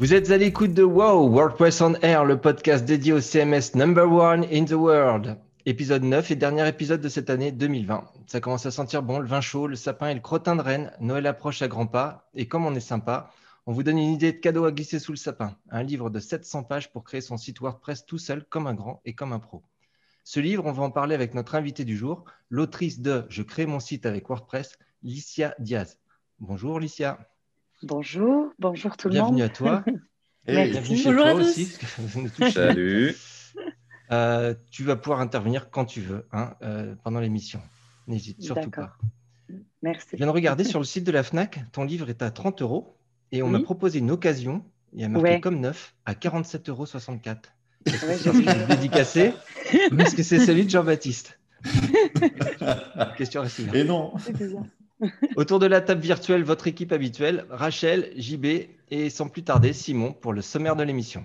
Vous êtes à l'écoute de Wow, WordPress on Air, le podcast dédié au CMS number one in the world. Épisode 9 et dernier épisode de cette année 2020. Ça commence à sentir bon, le vin chaud, le sapin et le crottin de Rennes. Noël approche à grands pas. Et comme on est sympa, on vous donne une idée de cadeau à glisser sous le sapin. Un livre de 700 pages pour créer son site WordPress tout seul, comme un grand et comme un pro. Ce livre, on va en parler avec notre invité du jour, l'autrice de Je crée mon site avec WordPress, Licia Diaz. Bonjour Licia. Bonjour, bonjour tout le monde. Bienvenue à toi. Et bienvenue chez bonjour toi à tous. aussi. Salut. Euh, tu vas pouvoir intervenir quand tu veux hein, euh, pendant l'émission. N'hésite surtout pas. Merci. Je viens de regarder sur le site de la FNAC, ton livre est à 30 euros et on m'a proposé une occasion, il y a marqué Ouais. comme neuf, à 47,64 euros. Est-ce Ouais, que dédicacé est-ce que c'est celui de Jean-Baptiste Question restée là. Et non. C'est bizarre. Autour de la table virtuelle, votre équipe habituelle, Rachel, JB et sans plus tarder, Simon pour le sommaire de l'émission.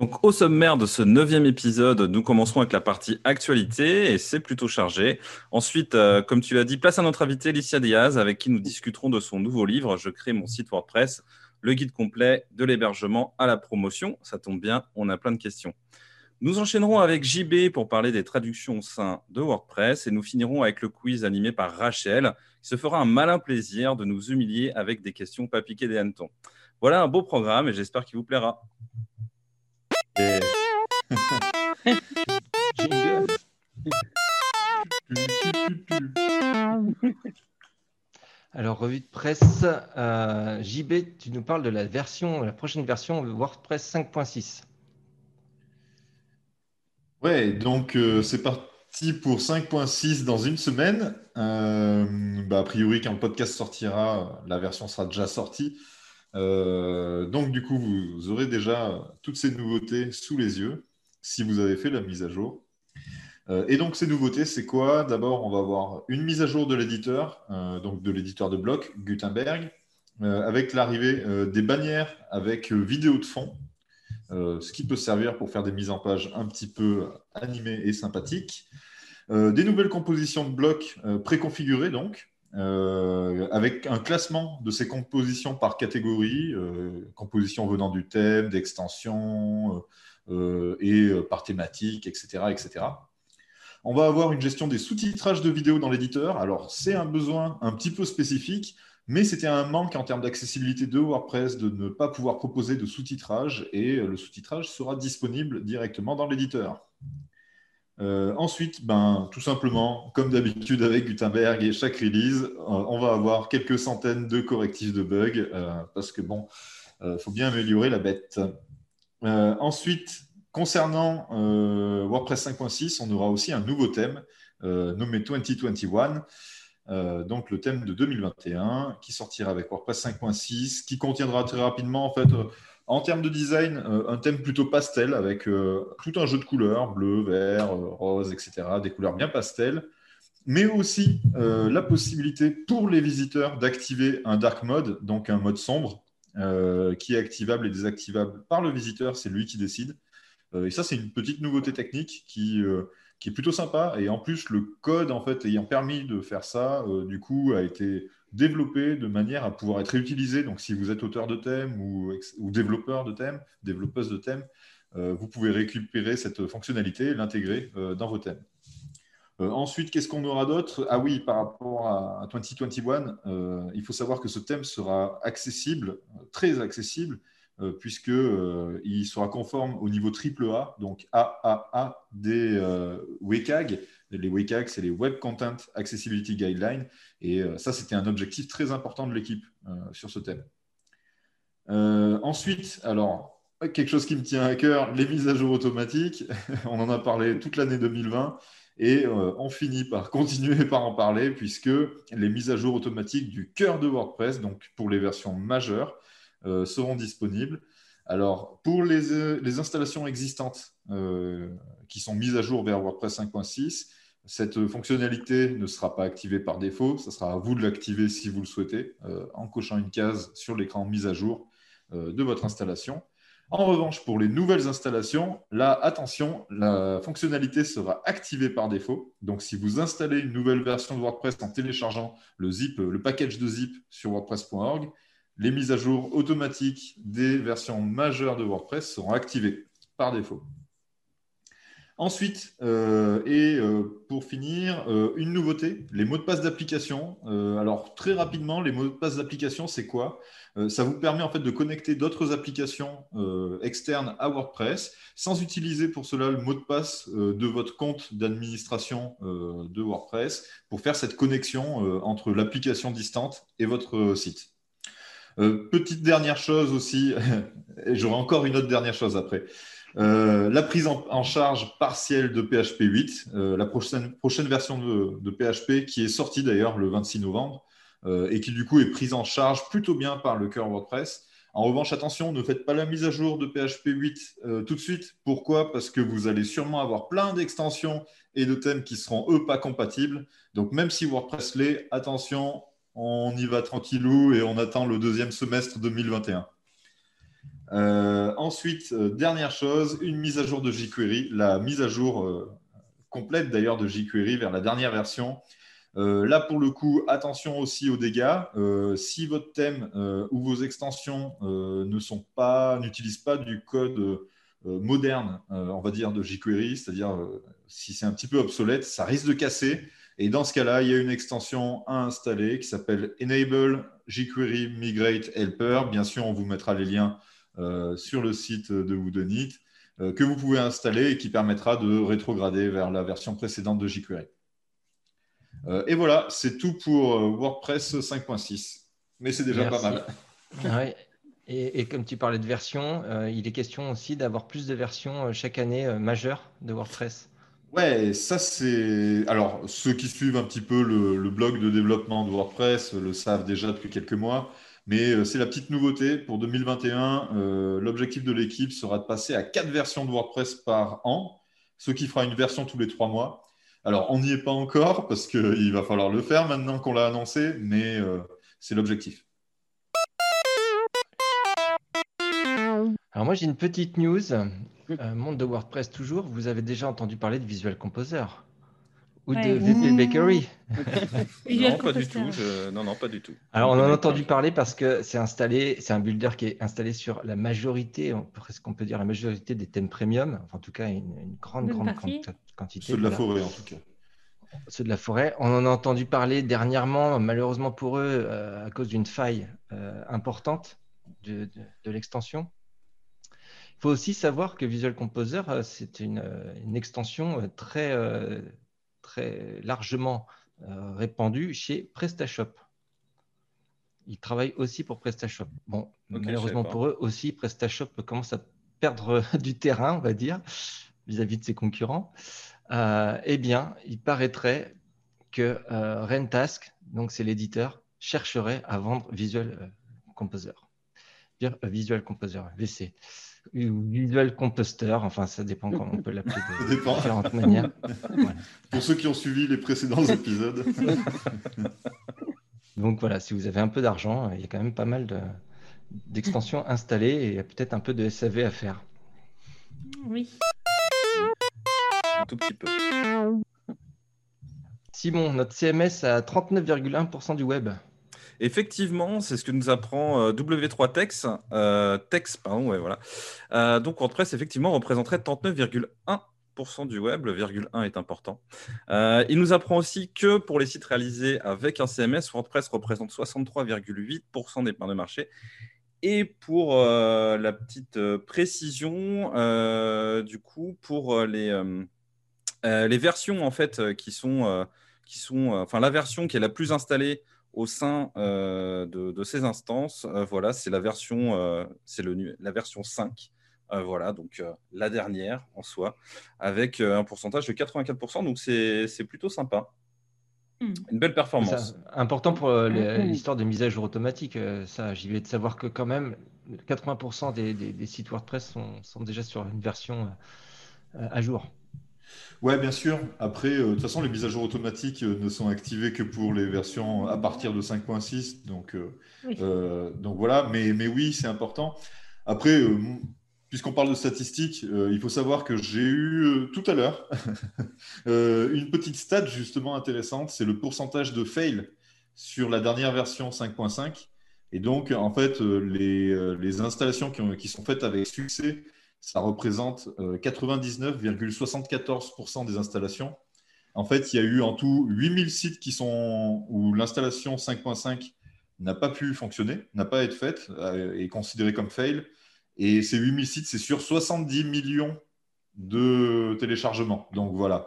Donc, au sommaire de ce neuvième épisode, nous commencerons avec la partie actualité et c'est plutôt chargé. Ensuite, euh, comme tu l'as dit, place à notre invité Licia Diaz avec qui nous discuterons de son nouveau livre Je crée mon site WordPress, le guide complet de l'hébergement à la promotion. Ça tombe bien, on a plein de questions. Nous enchaînerons avec JB pour parler des traductions au de WordPress et nous finirons avec le quiz animé par Rachel qui se fera un malin plaisir de nous humilier avec des questions pas piquées des hannetons. Voilà un beau programme et j'espère qu'il vous plaira. Alors, revue de presse, euh, JB, tu nous parles de la version, la prochaine version WordPress 5.6. Ouais, donc euh, c'est parti pour 5.6 dans une semaine. Euh, bah, a priori, quand le podcast sortira, la version sera déjà sortie. Euh, donc du coup, vous aurez déjà toutes ces nouveautés sous les yeux si vous avez fait la mise à jour. Et donc ces nouveautés, c'est quoi? D'abord, on va avoir une mise à jour de l'éditeur, donc de l'éditeur de bloc, Gutenberg, avec l'arrivée des bannières avec vidéo de fond. Euh, ce qui peut servir pour faire des mises en page un petit peu animées et sympathiques. Euh, des nouvelles compositions de blocs euh, préconfigurées, donc, avec un classement de ces compositions par catégorie, compositions venant du thème, d'extension et par thématique, etc., etc. On va avoir une gestion des sous-titrages de vidéos dans l'éditeur. Alors, c'est un besoin un petit peu spécifique, mais c'était un manque en termes d'accessibilité de WordPress de ne pas pouvoir proposer de sous-titrage et le sous-titrage sera disponible directement dans l'éditeur. Euh, ensuite, ben, tout simplement, comme d'habitude avec Gutenberg et chaque release, euh, on va avoir quelques centaines de correctifs de bugs euh, parce que bon, il faut bien améliorer la bête. Euh, ensuite, concernant euh, WordPress 5.6, on aura aussi un nouveau thème euh, nommé 2021. Euh, donc le thème de 2021 qui sortira avec WordPress 5.6, qui contiendra très rapidement en fait euh, en termes de design euh, un thème plutôt pastel avec tout un jeu de couleurs bleu, vert, rose, etc. Des couleurs bien pastel, mais aussi la possibilité pour les visiteurs d'activer un dark mode, donc un mode sombre qui est activable et désactivable par le visiteur, c'est lui qui décide. Et ça c'est une petite nouveauté technique qui qui est plutôt sympa. Et en plus, le code, en fait, ayant permis de faire ça, euh, du coup, a été développé de manière à pouvoir être réutilisé. Donc, si vous êtes auteur de thème ou, développeur de thème, développeuse de thème, euh, vous pouvez récupérer cette fonctionnalité et l'intégrer euh, dans vos thèmes. Ensuite, qu'est-ce qu'on aura d'autre? Ah oui, par rapport à, à 2021, euh, il faut savoir que ce thème sera accessible, très accessible, euh, puisque euh, sera conforme au niveau AAA, donc AAA des euh, WCAG. Les WCAG, c'est les Web Content Accessibility Guidelines, et ça, c'était un objectif très important de l'équipe sur ce thème. Ensuite, alors, quelque chose qui me tient à cœur, les mises à jour automatiques. on en a parlé toute l'année 2020. Et on finit par continuer par en parler puisque les mises à jour automatiques du cœur de WordPress, donc pour les versions majeures, seront disponibles. Alors, pour les, euh, installations existantes euh, qui sont mises à jour vers WordPress 5.6, cette fonctionnalité ne sera pas activée par défaut. Ce sera à vous de l'activer si vous le souhaitez, euh, en cochant une case sur l'écran mise à jour euh, de votre installation. En revanche, pour les nouvelles installations, là, attention, la fonctionnalité sera activée par défaut. Donc, si vous installez une nouvelle version de WordPress en téléchargeant le zip, le package de zip sur WordPress.org, les mises à jour automatiques des versions majeures de WordPress seront activées par défaut. Ensuite, euh, et euh, pour finir, euh, une nouveauté, les mots de passe d'application. alors très rapidement, les mots de passe d'application, c'est quoi? Ça vous permet en fait de connecter d'autres applications externes à WordPress sans utiliser pour cela le mot de passe de votre compte d'administration de WordPress pour faire cette connexion entre l'application distante et votre site. Petite dernière chose aussi, et j'aurai encore une autre dernière chose après. Euh, la prise en, charge partielle de PHP 8, euh, la prochaine, version de, PHP qui est sortie d'ailleurs le 26 novembre euh, et qui du coup est prise en charge plutôt bien par le cœur WordPress. En revanche, attention, ne faites pas la mise à jour de PHP 8 tout de suite. Pourquoi? Parce que vous allez sûrement avoir plein d'extensions et de thèmes qui seront eux pas compatibles. Donc même si WordPress l'est, attention, on y va tranquillou et on attend le deuxième semestre 2021. Euh, ensuite, euh, dernière chose, une mise à jour de jQuery, la mise à jour euh, complète d'ailleurs de jQuery vers la dernière version. là, pour le coup, attention aussi aux dégâts. si votre thème ou vos extensions ne sont pas, n'utilisent pas du code moderne, on va dire, de jQuery, c'est-à-dire si c'est un petit peu obsolète, ça risque de casser. Et dans ce cas-là, il y a une extension à installer qui s'appelle Enable jQuery Migrate Helper. Bien sûr, on vous mettra les liens euh, sur le site de Woodenit euh, que vous pouvez installer et qui permettra de rétrograder vers la version précédente de jQuery. Euh, et voilà, c'est tout pour WordPress 5.6. Mais c'est déjà pas mal. Ah et, comme tu parlais de versions, il est question aussi d'avoir plus de versions chaque année majeures de WordPress. Ouais, ça c'est. Alors, ceux qui suivent un petit peu le, blog de développement de WordPress le savent déjà depuis quelques mois. Mais euh, c'est la petite nouveauté pour 2021. Euh, l'objectif de l'équipe sera de passer à quatre versions de WordPress par an, ce qui fera une version tous les trois mois. Alors, on n'y est pas encore parce qu'il va falloir le faire maintenant qu'on l'a annoncé, mais euh, c'est l'objectif. Alors moi j'ai une petite news, monde de WordPress toujours, vous avez déjà entendu parler de Visual Composer ou de VP Bakery Non, pas du tout. Non, non, pas du tout. Alors, on en a entendu parler parce que c'est installé, c'est un builder qui est installé sur la majorité, presque on peut dire la majorité des thèmes premium, enfin, en tout cas une, grande, grande quantité. Ceux de la forêt, en tout cas. Ceux de la forêt. On en a entendu parler dernièrement, malheureusement pour eux, euh, à cause d'une faille euh, importante de, l'extension. Faut aussi savoir que Visual Composer, euh, c'est une, une, extension très très largement euh, répandu chez PrestaShop. Ils travaillent aussi pour PrestaShop. Bon, malheureusement pour eux aussi, PrestaShop commence à perdre du terrain, on va dire, vis-à-vis de ses concurrents. Euh, eh bien, il paraîtrait que euh, Rentask, donc c'est l'éditeur, chercherait à vendre Visual Composer. Visual Composer, VC visual composter, enfin ça dépend comment on peut l'appeler de différentes manières. Pour ceux qui ont suivi les précédents épisodes. Donc voilà, si vous avez un peu d'argent, il y a quand même pas mal d'extensions installées et il y a peut-être un peu de SAV à faire. Oui. Un tout petit peu. Simon, notre CMS à 39,1% du web. Effectivement, c'est ce que nous apprend euh, W3Tex. Euh, Tex, pardon, ouais, voilà. Euh, donc WordPress, effectivement, représenterait 39,1% du web. Le virgule 1 est important. il nous apprend aussi que pour les sites réalisés avec un CMS, WordPress représente 63,8% des parts de marché. Et pour la petite précision, du coup, pour les, les versions en fait qui sont, qui sont, enfin la version qui est la plus installée au sein euh, de, ces instances, euh, voilà, c'est la version, euh, c'est le, la version 5. voilà, donc la dernière en soi, avec un pourcentage de 84%. Donc c'est plutôt sympa. Hmm. Une belle performance. important pour l'histoire des mises à jour automatiques. ça, j'y vais de savoir que quand même 80% des, sites WordPress sont, sont, déjà sur une version à jour. Ouais, bien sûr. Après, euh, de toute façon, les mises à jour automatiques euh, ne sont activées que pour les versions à partir de 5.6. Donc, euh, donc voilà, mais, mais oui, c'est important. Après, puisqu'on parle de statistiques, il faut savoir que j'ai eu tout à l'heure une petite stat justement intéressante, c'est le pourcentage de fail sur la dernière version 5.5. Et donc, en fait, les, les installations qui, ont, qui, sont faites avec succès, ça représente 99,74% des installations. En fait, il y a eu en tout 8000 sites qui sont où l'installation 5.5 n'a pas pu fonctionner, n'a pas été faite, est considérée comme fail. Et ces 8000 sites, c'est sur 70 millions de téléchargements. Donc voilà.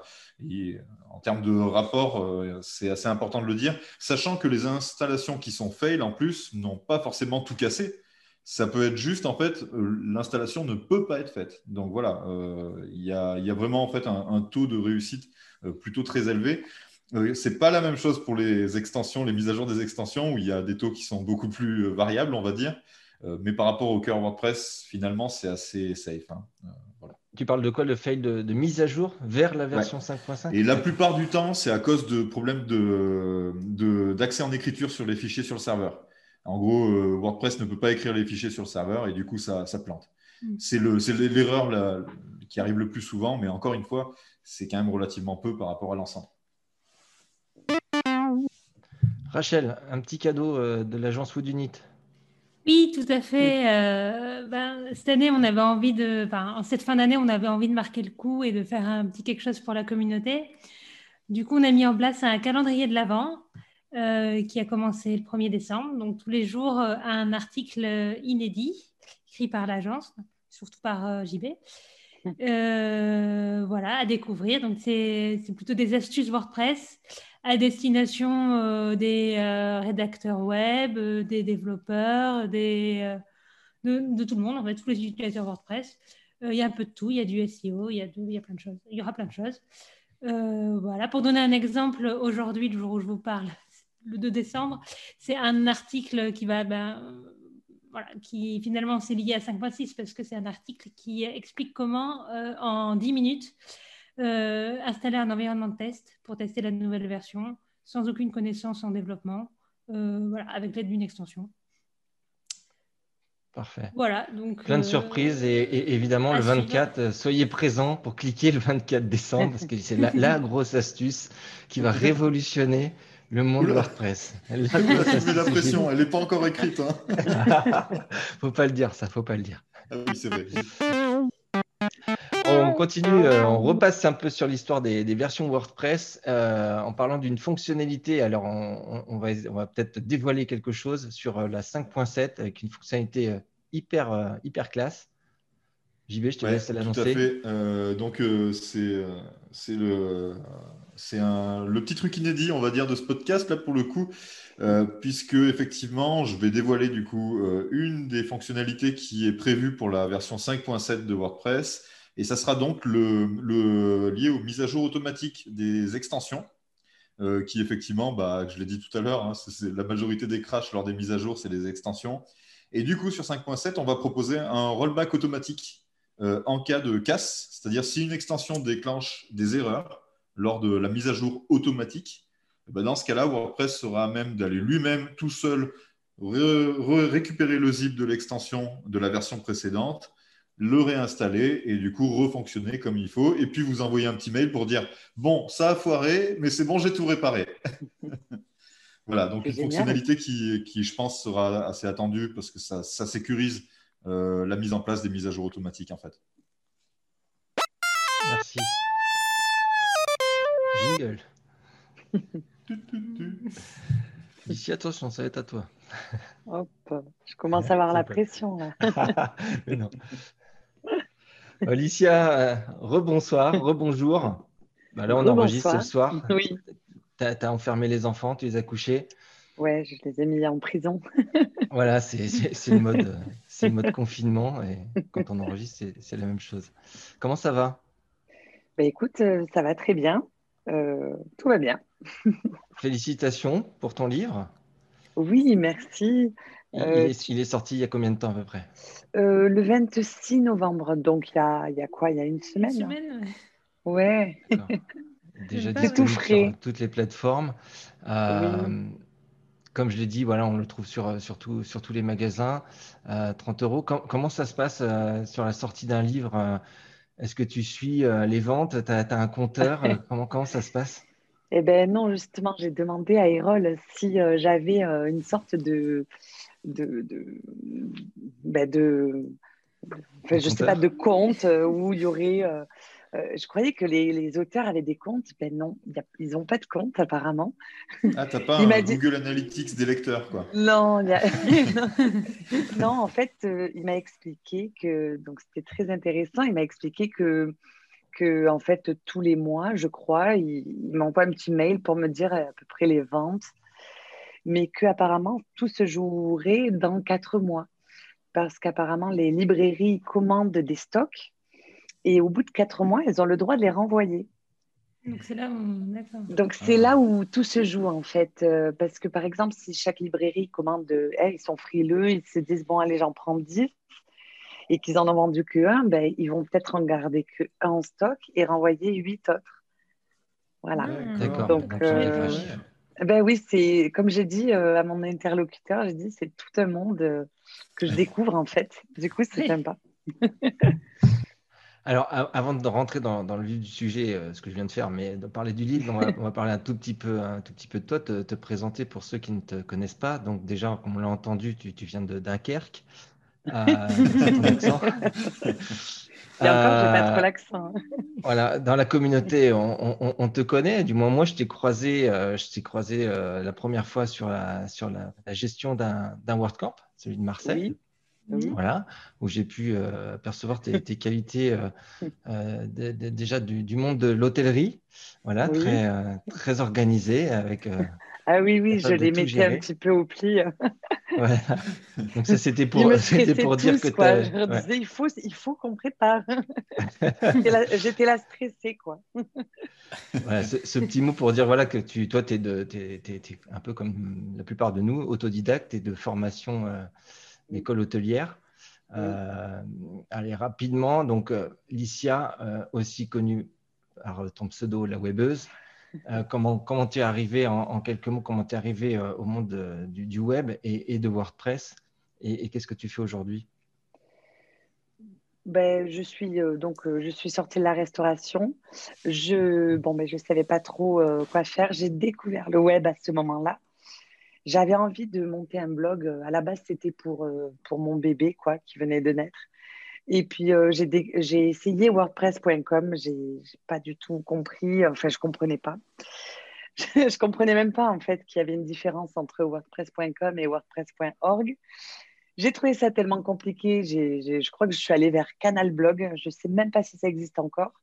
en termes de rapport, euh, c'est assez important de le dire, sachant que les installations qui sont fail en plus n'ont pas forcément tout cassé. Ça peut être juste, en fait, euh, l'installation ne peut pas être faite. Donc voilà, euh, il y, a, vraiment en fait un, taux de réussite plutôt très élevé. c'est pas la même chose pour les extensions, les mises à jour des extensions, où il y a des taux qui sont beaucoup plus variables, on va dire. mais par rapport au cœur WordPress, finalement, c'est assez safe. Hein. Tu parles de quoi Le fail de, mise à jour vers la version 5.5 Et la plupart du temps, c'est à cause de problèmes d'accès de, en écriture sur les fichiers sur le serveur. En gros, euh, WordPress ne peut pas écrire les fichiers sur le serveur et du coup, ça, plante. Mm. C'est l'erreur qui arrive le plus souvent, mais encore une fois, c'est quand même relativement peu par rapport à l'ensemble. Rachel, un petit cadeau euh, de l'agence Woodunit. Oui, tout à fait. Euh, ben, cette année, on avait envie de, enfin, en cette fin d'année, on avait envie de marquer le coup et de faire un petit quelque chose pour la communauté. Du coup, on a mis en place un calendrier de l'Avent euh, qui a commencé le 1er décembre. Donc, tous les jours, euh, un article inédit écrit par l'agence, surtout par JB. voilà, à découvrir. Donc, c'est plutôt des astuces WordPress à destination euh, des euh, rédacteurs web, euh, des développeurs, des, de, tout le monde, en fait, tous les utilisateurs WordPress. Il y a un peu de tout, il y a du SEO, il y a, il y a plein de choses. Il y aura plein de choses. voilà, pour donner un exemple, aujourd'hui, le jour où je vous parle, le 2 décembre, c'est un article qui va, ben, voilà, qui finalement c'est lié à 5.6 parce que c'est un article qui explique comment en 10 minutes euh, installer un environnement de test pour tester la nouvelle version sans aucune connaissance en développement, euh, voilà, avec l'aide d'une extension. Parfait. Voilà, donc, Plein de euh, surprises et, évidemment le 24, soyez présents pour cliquer le 24 décembre parce que c'est la, grosse astuce qui va révolutionner le monde de WordPress. La, la pression, elle n'est pas encore écrite. Hein. faut pas le dire, ça, faut pas le dire. Ah oui, c'est vrai on continue, euh, on repasse un peu sur l'histoire des, versions WordPress euh, en parlant d'une fonctionnalité. Alors, on, va, on va peut-être dévoiler quelque chose sur euh, la 5.7 avec une fonctionnalité hyper, hyper classe. JB, je te laisse l'annoncer. Tout à fait. donc, c'est c'est le, petit truc inédit, on va dire, de ce podcast là pour le coup, puisque effectivement, je vais dévoiler du coup une des fonctionnalités qui est prévue pour la version 5.7 de WordPress et ça sera donc le, lié aux mises à jour automatiques des extensions, euh, qui effectivement, bah, je l'ai dit tout à l'heure, hein, la majorité des crashs lors des mises à jour, c'est les extensions. Et du coup, sur 5.7, on va proposer un rollback automatique euh, en cas de casse, c'est-à-dire si une extension déclenche des erreurs lors de la mise à jour automatique, eh ben, dans ce cas-là, WordPress sera à même d'aller lui-même tout seul récupérer le zip de l'extension de la version précédente le réinstaller et du coup refonctionner comme il faut. Et puis vous envoyer un petit mail pour dire Bon, ça a foiré, mais c'est bon, j'ai tout réparé. voilà, donc une fonctionnalité qui, qui, je pense, sera assez attendue parce que ça, ça sécurise euh, la mise en place des mises à jour automatiques en fait. Merci. Jingle. Ici, attention, ça va être à toi. Hop, je commence à avoir la pression là. mais non. Alicia, euh, rebonsoir, rebonjour. Bah là, on enregistre ce soir. Oui. Tu as, enfermé les enfants, tu les as couchés. Ouais, je les ai mis en prison. voilà, c'est le, mode, le mode confinement et quand on enregistre, c'est la même chose. Comment ça va? Bah, Écoute, euh, ça va très bien. Euh, tout va bien. Félicitations pour ton livre. Oui, merci. Euh, il, est, sorti il y a combien de temps à peu près? Euh, Le 26 novembre, donc il y a, il y a quoi? Il y a une semaine Une semaine? Ouais. Déjà disponible sur toutes les plateformes. Euh, comme je l'ai dit, voilà, on le trouve sur, sur, sur tous les magasins. 30 euros. comment ça se passe sur la sortie d'un livre Est-ce que tu suis les ventes? Tu as, un compteur? Comment, comment ça se passe? Eh ben non, justement, j'ai demandé à Erol si j'avais une sorte de, de, de, ben de enfin, je sais pas, de comptes où il y aurait euh, je croyais que les, auteurs avaient des comptes. Ben non, ils n'ont pas de compte apparemment. Ah, t'as pas un Google Analytics des lecteurs, quoi. Non, non, en fait, euh, il m'a expliqué que, donc c'était très intéressant, il m'a expliqué que, que, en fait, tous les mois, je crois, il, il m'envoie un petit mail pour me dire à peu près les ventes, mais qu'apparemment, tout se jouerait dans quatre mois. Parce qu'apparemment, les librairies commandent des stocks et au bout de quatre mois, elles ont le droit de les renvoyer. Donc c'est là où, Donc c'est là où tout se joue en fait, euh, parce que par exemple, si chaque librairie commande, ils sont frileux, ils se disent bon allez j'en prends 10 et qu'ils en ont vendu que un, ben, ils vont peut-être en garder que un en stock et renvoyer huit autres. Voilà. D'accord. Donc, euh, ben oui, c'est comme j'ai dit euh, à mon interlocuteur, j'ai dit c'est tout un monde que je découvre en fait. Du coup, c'est sympa. Alors, avant de rentrer dans, le vif du sujet, euh, ce que je viens de faire, mais de parler du livre, on va, parler un tout petit peu, un tout petit peu de toi, te, te, présenter pour ceux qui ne te connaissent pas. Donc, déjà, comme on l'a entendu, tu, viens de Dunkerque. Euh, ton accent. Et encore, j'ai pas trop l'accent. voilà, dans la communauté, on, te connaît. Du moins, moi, je t'ai croisé, euh, je t'ai croisé la première fois sur la, sur la, gestion d'un WordCamp, celui de Marseille. Oui. Mhm. Voilà, où j'ai pu euh, percevoir tes, qualités euh, euh, déjà du, monde de l'hôtellerie, voilà, très, très organisé avec. ah oui, oui, je les mettais un petit peu au pli. Donc ça, c'était pour, pour dire que quoi. Je leur disais, il faut, il faut qu'on prépare. J'étais là, stressée, quoi. ce, petit mot pour dire voilà que tu, toi, tu es, es, un peu comme la plupart de nous, autodidacte et de formation l'école hôtelière. Euh, allez, rapidement, donc euh, Licia, euh, aussi connue par ton pseudo, la webeuse. comment, comment tu es arrivé, en, quelques mots, comment tu es arrivé au monde du, web et, de WordPress et, qu'est-ce que tu fais aujourd'hui? Ben, je suis donc je suis sortie de la restauration. Je bon ben je savais pas trop quoi faire. J'ai découvert le web à ce moment-là. J'avais envie de monter un blog. À la base, c'était pour, euh, pour mon bébé quoi, qui venait de naître. Et puis, euh, j'ai essayé WordPress.com. Je n'ai pas du tout compris. Enfin, je comprenais pas. je ne comprenais même pas, en fait, qu'il y avait une différence entre WordPress.com et WordPress.org. J'ai trouvé ça tellement compliqué. je crois que je suis allée vers Canal Blog. Je ne sais même pas si ça existe encore.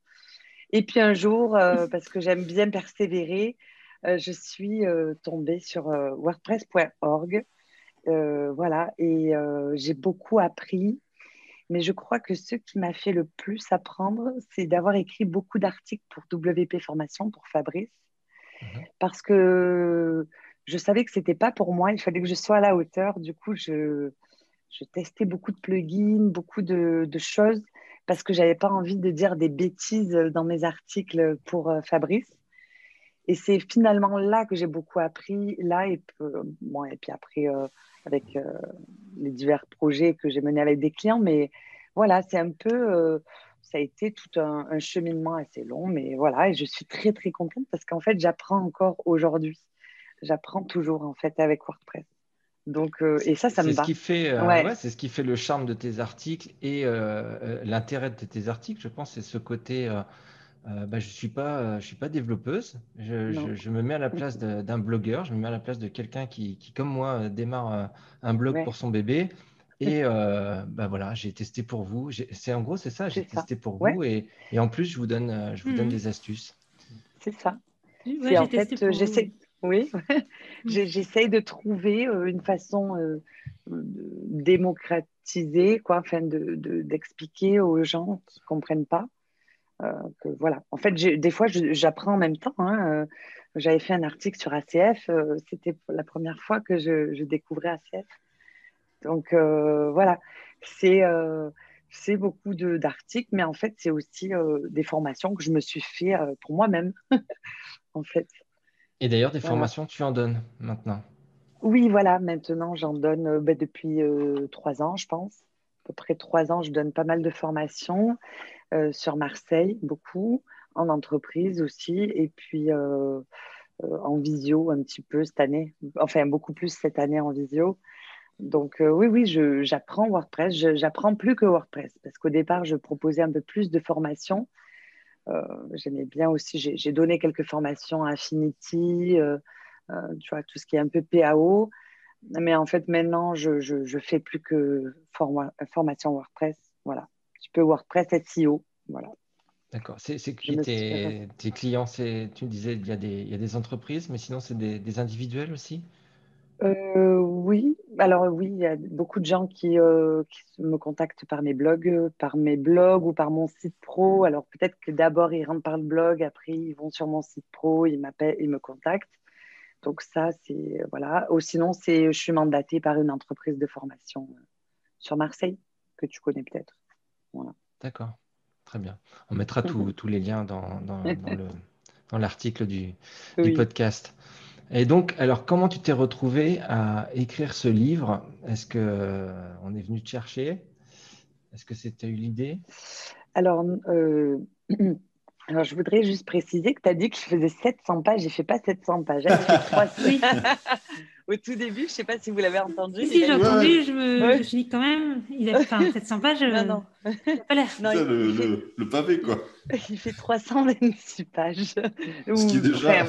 Et puis un jour, euh, parce que j'aime bien persévérer, euh, je suis euh, tombée sur euh, WordPress.org. voilà, et j'ai beaucoup appris. Mais je crois que ce qui m'a fait le plus apprendre, c'est d'avoir écrit beaucoup d'articles pour WP Formation, pour Fabrice. Mhm. Parce que je savais que ce n'était pas pour moi, il fallait que je sois à la hauteur. Du coup, je, testais beaucoup de plugins, beaucoup de, de choses, parce que je n'avais pas envie de dire des bêtises dans mes articles pour Fabrice. Et c'est finalement là que j'ai beaucoup appris, là, et, bon, et puis après, euh, avec euh, les divers projets que j'ai menés avec des clients. Mais voilà, c'est un peu, euh, ça a été tout un, cheminement assez long, mais voilà, et je suis très, très contente parce qu'en fait, j'apprends encore aujourd'hui. J'apprends toujours, en fait, avec WordPress. Donc, et ça, ça me ce Qui fait, ouais. c'est ce qui fait le charme de tes articles et l'intérêt de tes articles, je pense, c'est ce côté euh, bah, je ne suis, pas, euh, je suis pas développeuse. Je, je, me mets à la place d'un blogueur, je me mets à la place de quelqu'un qui, qui, comme moi, euh, démarre un blog pour son bébé. Et bah, voilà, j'ai testé pour vous. C'est en gros, c'est ça, j'ai testé pour vous. Et, et, en plus, je vous donne, je vous donne mmh. des astuces. C'est ça. en fait, j'essaie. Oui, mmh. j'essaye de trouver une façon démocratisée, quoi, enfin, d'expliquer de, aux gens qui ne comprennent pas euh, que, voilà. En fait, des fois, j'apprends en même temps. Hein, euh, J'avais fait un article sur ACF. Euh, c'était la première fois que je, découvrais ACF. Donc, voilà. C'est c'est beaucoup d'articles, mais en fait, c'est aussi des formations que je me suis fait pour moi-même, en fait. Et d'ailleurs, des formations, tu en donnes maintenant? Oui, voilà, maintenant, j'en donne ben, depuis trois ans, je pense. À peu près trois ans, je donne pas mal de formations. Euh, sur Marseille, beaucoup, en entreprise aussi, et puis euh, euh, en visio un petit peu cette année, enfin beaucoup plus cette année en visio. Donc oui, oui, j'apprends WordPress. J'apprends plus que WordPress parce qu'au départ, je proposais un peu plus de formations. J'aimais bien aussi, j'ai donné quelques formations à Affinity, tu vois, tout ce qui est un peu PAO. Mais en fait, maintenant, je, je, fais plus que formation WordPress. Voilà. Tu peux WordPress SEO. Voilà. D'accord. C'est qui tes, tes, clients Tu me disais, il y, a des, il y a des entreprises, mais sinon, c'est des, des, individuels aussi? Euh, Oui. Alors, oui, il y a beaucoup de gens qui, euh, qui, me contactent par mes blogs, par mes blogs ou par mon site pro. Alors, peut-être que d'abord, ils rentrent par le blog, après, ils vont sur mon site pro, ils m'appellent, ils me contactent. Donc ça, c'est voilà. Ou sinon, c'est je suis mandatée par une entreprise de formation euh, sur Marseille que tu connais peut-être. Voilà. D'accord, très bien. On mettra tous les liens dans, dans, l'article du, du, podcast. Et donc, alors, comment tu t'es retrouvé à écrire ce livre? Est-ce que euh, on est venu te chercher? Est-ce que c'était eu l'idée? Alors, euh, Alors, je voudrais juste préciser que tu as dit que je faisais 700 pages. J'ai fait pas 700 pages. J'ai fait Au tout début, je ne sais pas si vous l'avez entendu. Si, j'ai entendu. Je me suis dit quand même, il a fait 700 pages. Non, non. pas l'air. le, le, pavé, quoi. Il fait 326 pages. Ce qui est déjà.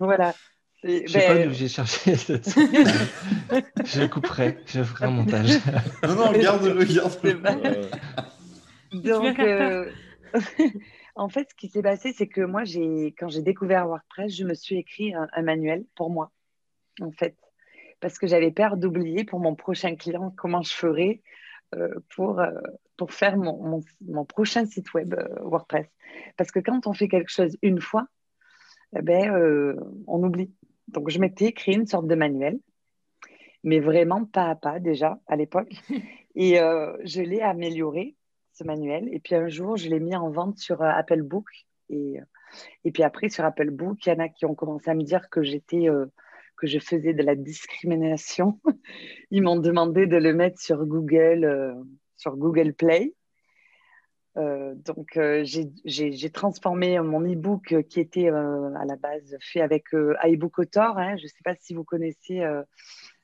voilà. Je ne sais pas ben, d'où j'ai cherché cette Je le couperai, je ferai un montage. non, non, garde-le, garde-le. Donc, En fait, ce qui s'est passé, c'est que moi, quand j'ai découvert WordPress, je me suis écrit un, manuel pour moi, en fait, parce que j'avais peur d'oublier pour mon prochain client comment je ferais euh, pour, euh, pour faire mon, prochain site web euh, WordPress. Parce que quand on fait quelque chose une fois, eh ben, on oublie. Donc, je m'étais écrit une sorte de manuel, mais vraiment pas à pas déjà à l'époque. Et je l'ai amélioré ce manuel. Et puis un jour, je l'ai mis en vente sur euh, Apple Book. Et, euh, et puis après, sur Apple Book, il y en a qui ont commencé à me dire que j'étais, euh, que je faisais de la discrimination. Ils m'ont demandé de le mettre sur Google, sur Google Play. donc, j'ai transformé mon e-book qui était à la base fait avec iBook Author. Hein. je ne sais pas si vous connaissez.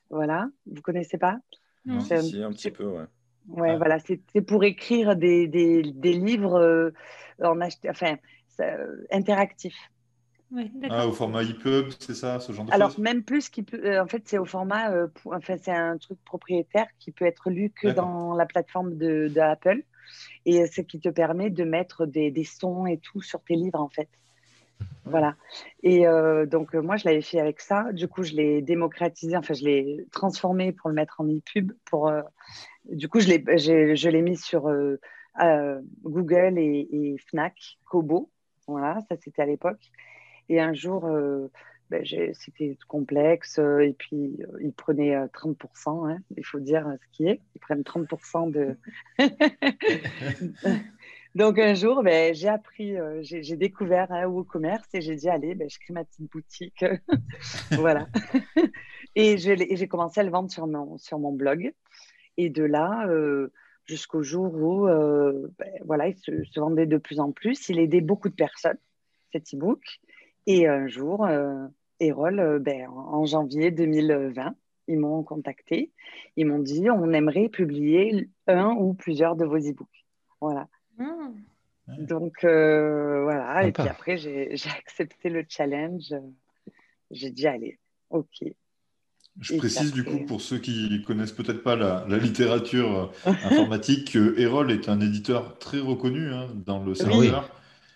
voilà, vous connaissez pas? Non, si, un petit peu, ouais. Ouais, voilà, c'est pour écrire des, des, des livres euh, en enfin, interactifs. ah, au format EPUB, c'est ça, ce genre de Alors, même plus, qui peut, euh, en fait, c'est au format, euh, enfin, c'est un truc propriétaire qui peut être lu que dans la plateforme de, de Apple. Et ce qui te permet de mettre des, des, sons et tout sur tes livres, en fait. Voilà. Et donc, moi, je l'avais fait avec ça. Du coup, je l'ai démocratisé, enfin, je l'ai transformé pour le mettre en EPUB, pour du coup, je l'ai mis sur euh, euh, Google et, Fnac, Kobo. Voilà, ça c'était à l'époque. Et un jour, euh, ben, c'était complexe. et puis, ils prenaient 30%, hein, il faut dire ce qui est. Ils prennent 30% de. Donc un jour, ben, j'ai appris, j'ai découvert un WooCommerce et j'ai dit, allez, ben, je crée ma petite boutique. voilà. et j'ai commencé à le vendre sur mon, blog. Et de là, euh, jusqu'au jour où euh, ben, voilà, il se, vendait de plus en plus. Il aidait beaucoup de personnes, cet e-book. Et un jour, euh, Erol, en janvier 2020, ils m'ont contacté. Ils m'ont dit on aimerait publier un ou plusieurs de vos e-books. Voilà. Mmh. Donc voilà. Et puis après, j'ai accepté le challenge. J'ai dit allez, ok. Je précise du coup pour ceux qui connaissent peut-être pas la, littérature euh, informatique que Erol est un éditeur très reconnu hein, dans le secteur.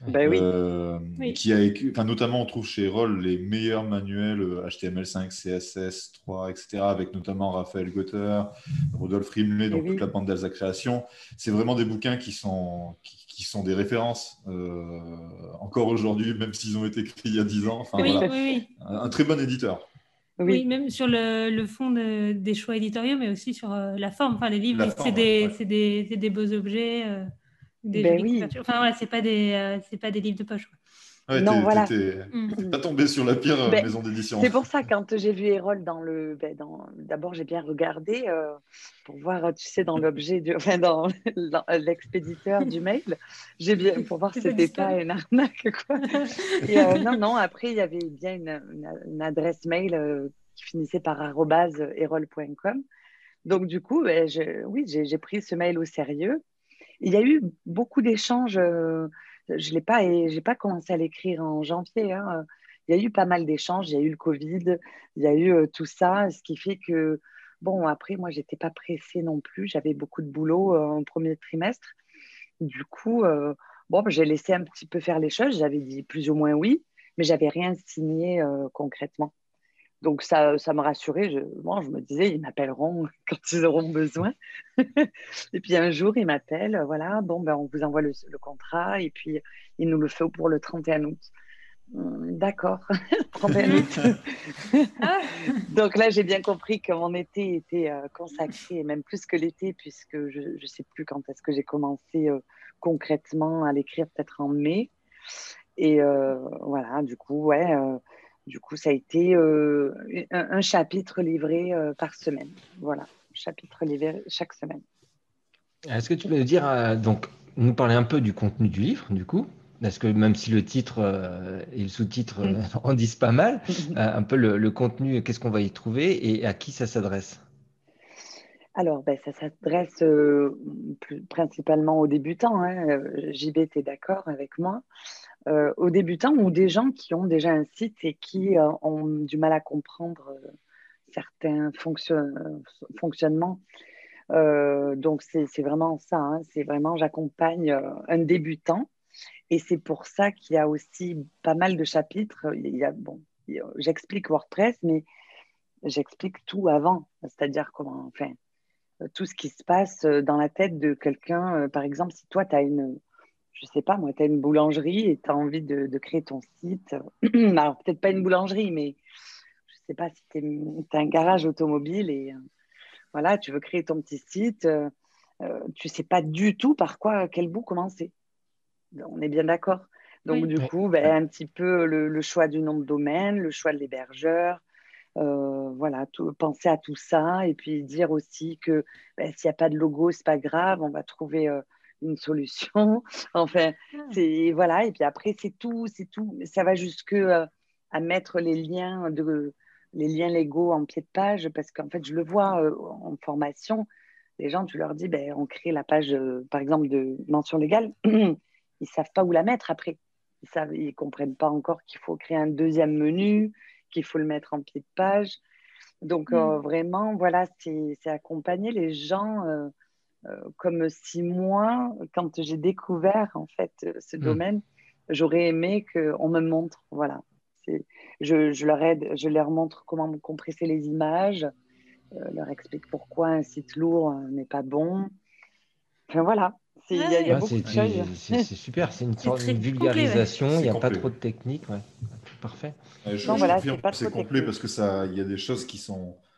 Ben euh, qui a enfin, notamment on trouve chez Erol les meilleurs manuels HTML5, CSS 3, etc. avec notamment Raphaël Gotter, Rodolphe Rimley, donc toute la bande d'Alsa Création. C'est vraiment des bouquins qui sont, qui, sont des références euh, encore aujourd'hui, même s'ils ont été écrits il y a 10 ans. Enfin, voilà. un très bon éditeur. Oui. même sur le, le fond des choix éditoriaux, mais aussi sur euh, la forme. Enfin, les livres, c'est des, des, des, beaux objets, euh, des ben oui. Enfin, voilà, c'est pas, des, euh, c'est pas des livres de poche. Ouais, non, voilà. Mm. pas tombé sur la pire ben, maison d'édition. C'est pour ça, quand j'ai vu Erol dans le. Ben, dans... D'abord, j'ai bien regardé pour voir, tu sais, dans l'objet, du... enfin, dans, l'expéditeur du mail, j'ai bien. pour voir si c'était pas une arnaque, quoi. Et, non, non, après, il y avait bien une, une, adresse mail qui finissait par erol.com. Donc, du coup, ben, oui, j'ai pris ce mail au sérieux. Il y a eu beaucoup d'échanges. Euh, je n'ai pas, pas commencé à l'écrire en janvier. Hein. Il y a eu pas mal d'échanges. Il y a eu le Covid, il y a eu euh, tout ça, ce qui fait que, bon, après, moi, je n'étais pas pressée non plus. J'avais beaucoup de boulot euh, en premier trimestre. Du coup, bon, j'ai laissé un petit peu faire les choses. J'avais dit plus ou moins oui, mais j'avais rien signé concrètement. Donc ça, ça me rassurait. Je, je me disais, ils m'appelleront quand ils auront besoin. et puis un jour, ils m'appellent, voilà, bon, ben, on vous envoie le, contrat et puis ils nous le font pour le 31 août. Hum, d'accord, 31 août. Ah. Donc là, j'ai bien compris que mon été était euh, consacré, même plus que l'été, puisque je ne sais plus quand est-ce que j'ai commencé euh, concrètement à l'écrire, peut-être en mai. Et euh, voilà, du coup, ouais du coup, ça a été euh, un, chapitre livré euh, par semaine. Voilà, chapitre livré chaque semaine. Est-ce que tu peux nous dire, euh, donc, nous parler un peu du contenu du livre, du coup? Parce que même si le titre et le sous-titre mm. en disent pas mal, un peu le, contenu, qu'est-ce qu'on va y trouver et à qui ça s'adresse? Alors, ben, ça s'adresse principalement aux débutants. Hein. JB, tu es d'accord avec moi? Euh, aux débutants ou des gens qui ont déjà un site et qui euh, ont du mal à comprendre euh, certains fonctionnements. donc, c'est vraiment ça. Hein. c'est vraiment, j'accompagne un débutant. Et c'est pour ça qu'il y a aussi pas mal de chapitres. Il y a, bon, j'explique WordPress, mais j'explique tout avant. C'est-à-dire comment, enfin, tout ce qui se passe dans la tête de quelqu'un. Par exemple, si toi, tu as une, je sais pas, moi, tu as une boulangerie et tu as envie de, créer ton site. Alors, peut-être pas une boulangerie, mais je sais pas si tu as un garage automobile et euh, voilà, tu veux créer ton petit site. Euh, euh, tu sais pas du tout par quoi, quel bout commencer. On est bien d'accord. Donc, du coup, ben, un petit peu le, choix du nom de domaine, le choix de l'hébergeur. voilà, penser à tout ça et puis dire aussi que ben, s'il n'y a pas de logo, c'est pas grave, on va trouver une solution. enfin, ah. c'est voilà. Et puis après, c'est tout, c'est tout. Ça va jusque euh, à mettre les liens de les liens légaux en pied de page parce qu'en fait, je le vois euh, en formation. Les gens, tu leur dis, ben, on crée la page, euh, par exemple, de mention légale. ils savent pas où la mettre après. Ils savent, ils comprennent pas encore qu'il faut créer un deuxième menu, qu'il faut le mettre en pied de page. Donc mm. vraiment, voilà, c'est accompagner les gens comme si moi, quand j'ai découvert en fait euh, ce hmm. domaine, j'aurais aimé qu'on me montre, voilà. Je, je, leur aide, je leur montre comment compresser les images, euh, leur explique pourquoi un site lourd n'est pas bon. Enfin voilà, il y a, beaucoup de choses. C'est super, c'est une sorte de vulgarisation, il n'y a pas trop de technique. Ouais. Parfait. je, non, voilà, c'est complet parce que ça, il y a des choses qui sont euh,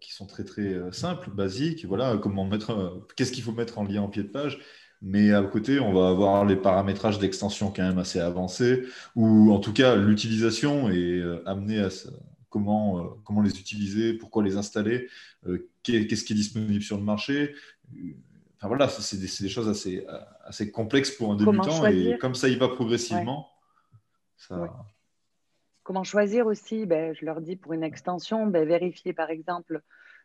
qui sont très très euh, simples, basiques. Voilà, comment mettre, euh, qu'est-ce qu'il faut mettre en lien en pied de page. Mais à côté, on va avoir les paramétrages d'extension quand même assez avancés, ou en tout cas l'utilisation est amenée à comment, comment les utiliser, pourquoi les installer, qu'est-ce qui est disponible sur le marché. Enfin voilà, c'est des, des, choses assez, assez complexes pour un débutant, et comme ça, il va progressivement. Ça... Comment choisir aussi ben, Je leur dis pour une extension, ben, vérifier par exemple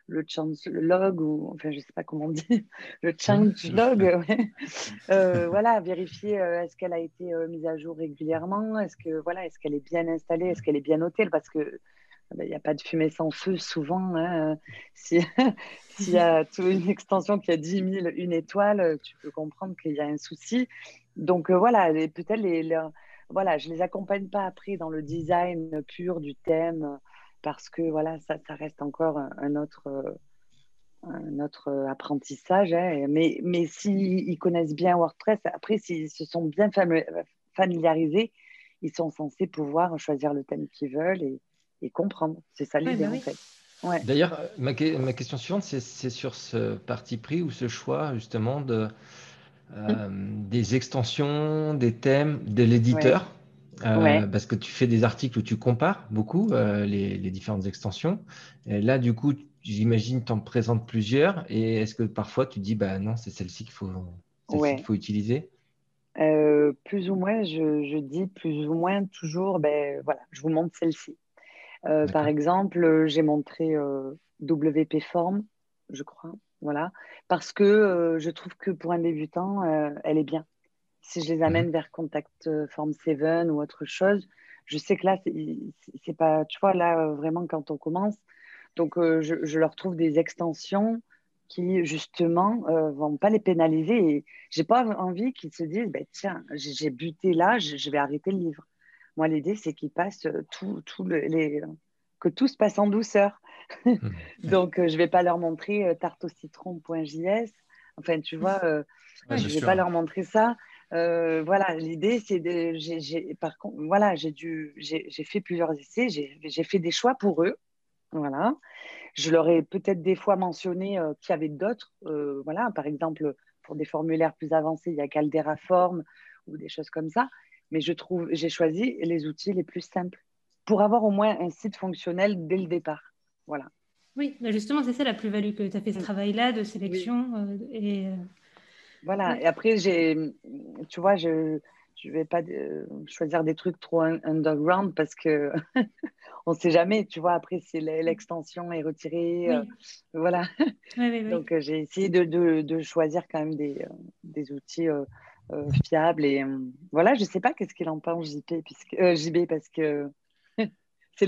le change log ou enfin je sais pas comment on dit le change log euh, voilà vérifier euh, est-ce qu'elle a été euh, mise à jour régulièrement est-ce que voilà est-ce qu'elle est bien installée est-ce qu'elle est bien notée parce que ben, il n'y a pas de fumée sans feu souvent hein. s'il y a une extension qui a 10 000 une étoile tu peux comprendre qu'il y a un souci. Donc voilà peut-être les, les voilà, je les accompagne pas après dans le design pur du thème parce que voilà, ça, ça reste encore un, autre, un autre apprentissage. Hein. Mais, mais s'ils connaissent bien WordPress, après, s'ils se sont bien familiarisés, ils sont censés pouvoir choisir le thème qu'ils veulent et, et comprendre. C'est ça l'idée bah en fait. Ouais. D'ailleurs, ma, ma, question suivante, c'est sur ce parti pris ou ce choix justement de euh, des extensions, des thèmes, de l'éditeur. Euh, parce que tu fais des articles où tu compares beaucoup euh, les, différentes extensions. Et là, du coup, j'imagine tu en présentes plusieurs. Et est-ce que parfois tu dis, bah non, c'est celle-ci qu'il faut, faut utiliser? Plus ou moins, je, dis plus ou moins toujours, ben, voilà, je vous montre celle-ci. par exemple, j'ai montré WP Form. je crois. Voilà. Parce que euh, je trouve que pour un débutant, euh, elle est bien. Si je les amène vers Contact Form 7 ou autre chose, je sais que là, c'est pas, tu vois, là, vraiment, quand on commence, donc je, je, leur trouve des extensions qui, justement, vont pas les pénaliser. Et j'ai pas envie qu'ils se disent, ben, tiens, j'ai buté là, je, vais arrêter le livre. Moi, l'idée, c'est qu'ils passent tout, tout les, que tout se passe en douceur. Donc, euh, je ne vais pas leur montrer euh, tarte au citron.js. Enfin, tu vois, euh, je ne vais pas leur montrer ça. voilà, l'idée, c'est de. par contre, voilà, j'ai j'ai fait plusieurs essais, j'ai fait des choix pour eux. Voilà. Je leur ai peut-être des fois mentionné qu'il y avait d'autres. voilà, par exemple, pour des formulaires plus avancés, il y a Caldera Form ou des choses comme ça. Mais je trouve, j'ai choisi les outils les plus simples pour avoir au moins un site fonctionnel dès le départ. Voilà. Oui, justement, c'est ça la plus-value que tu as fait ce mm. travail-là de sélection. Euh, et, euh, Voilà, et après, j'ai, tu vois, je ne vais pas choisir des trucs trop underground parce que on ne sait jamais, tu vois, après, si l'extension est retirée. Euh, voilà. Donc, j'ai essayé de, de, de, choisir quand même des, des outils. fiables et voilà je sais pas qu'est-ce qu'il en pense JP puisque JB parce que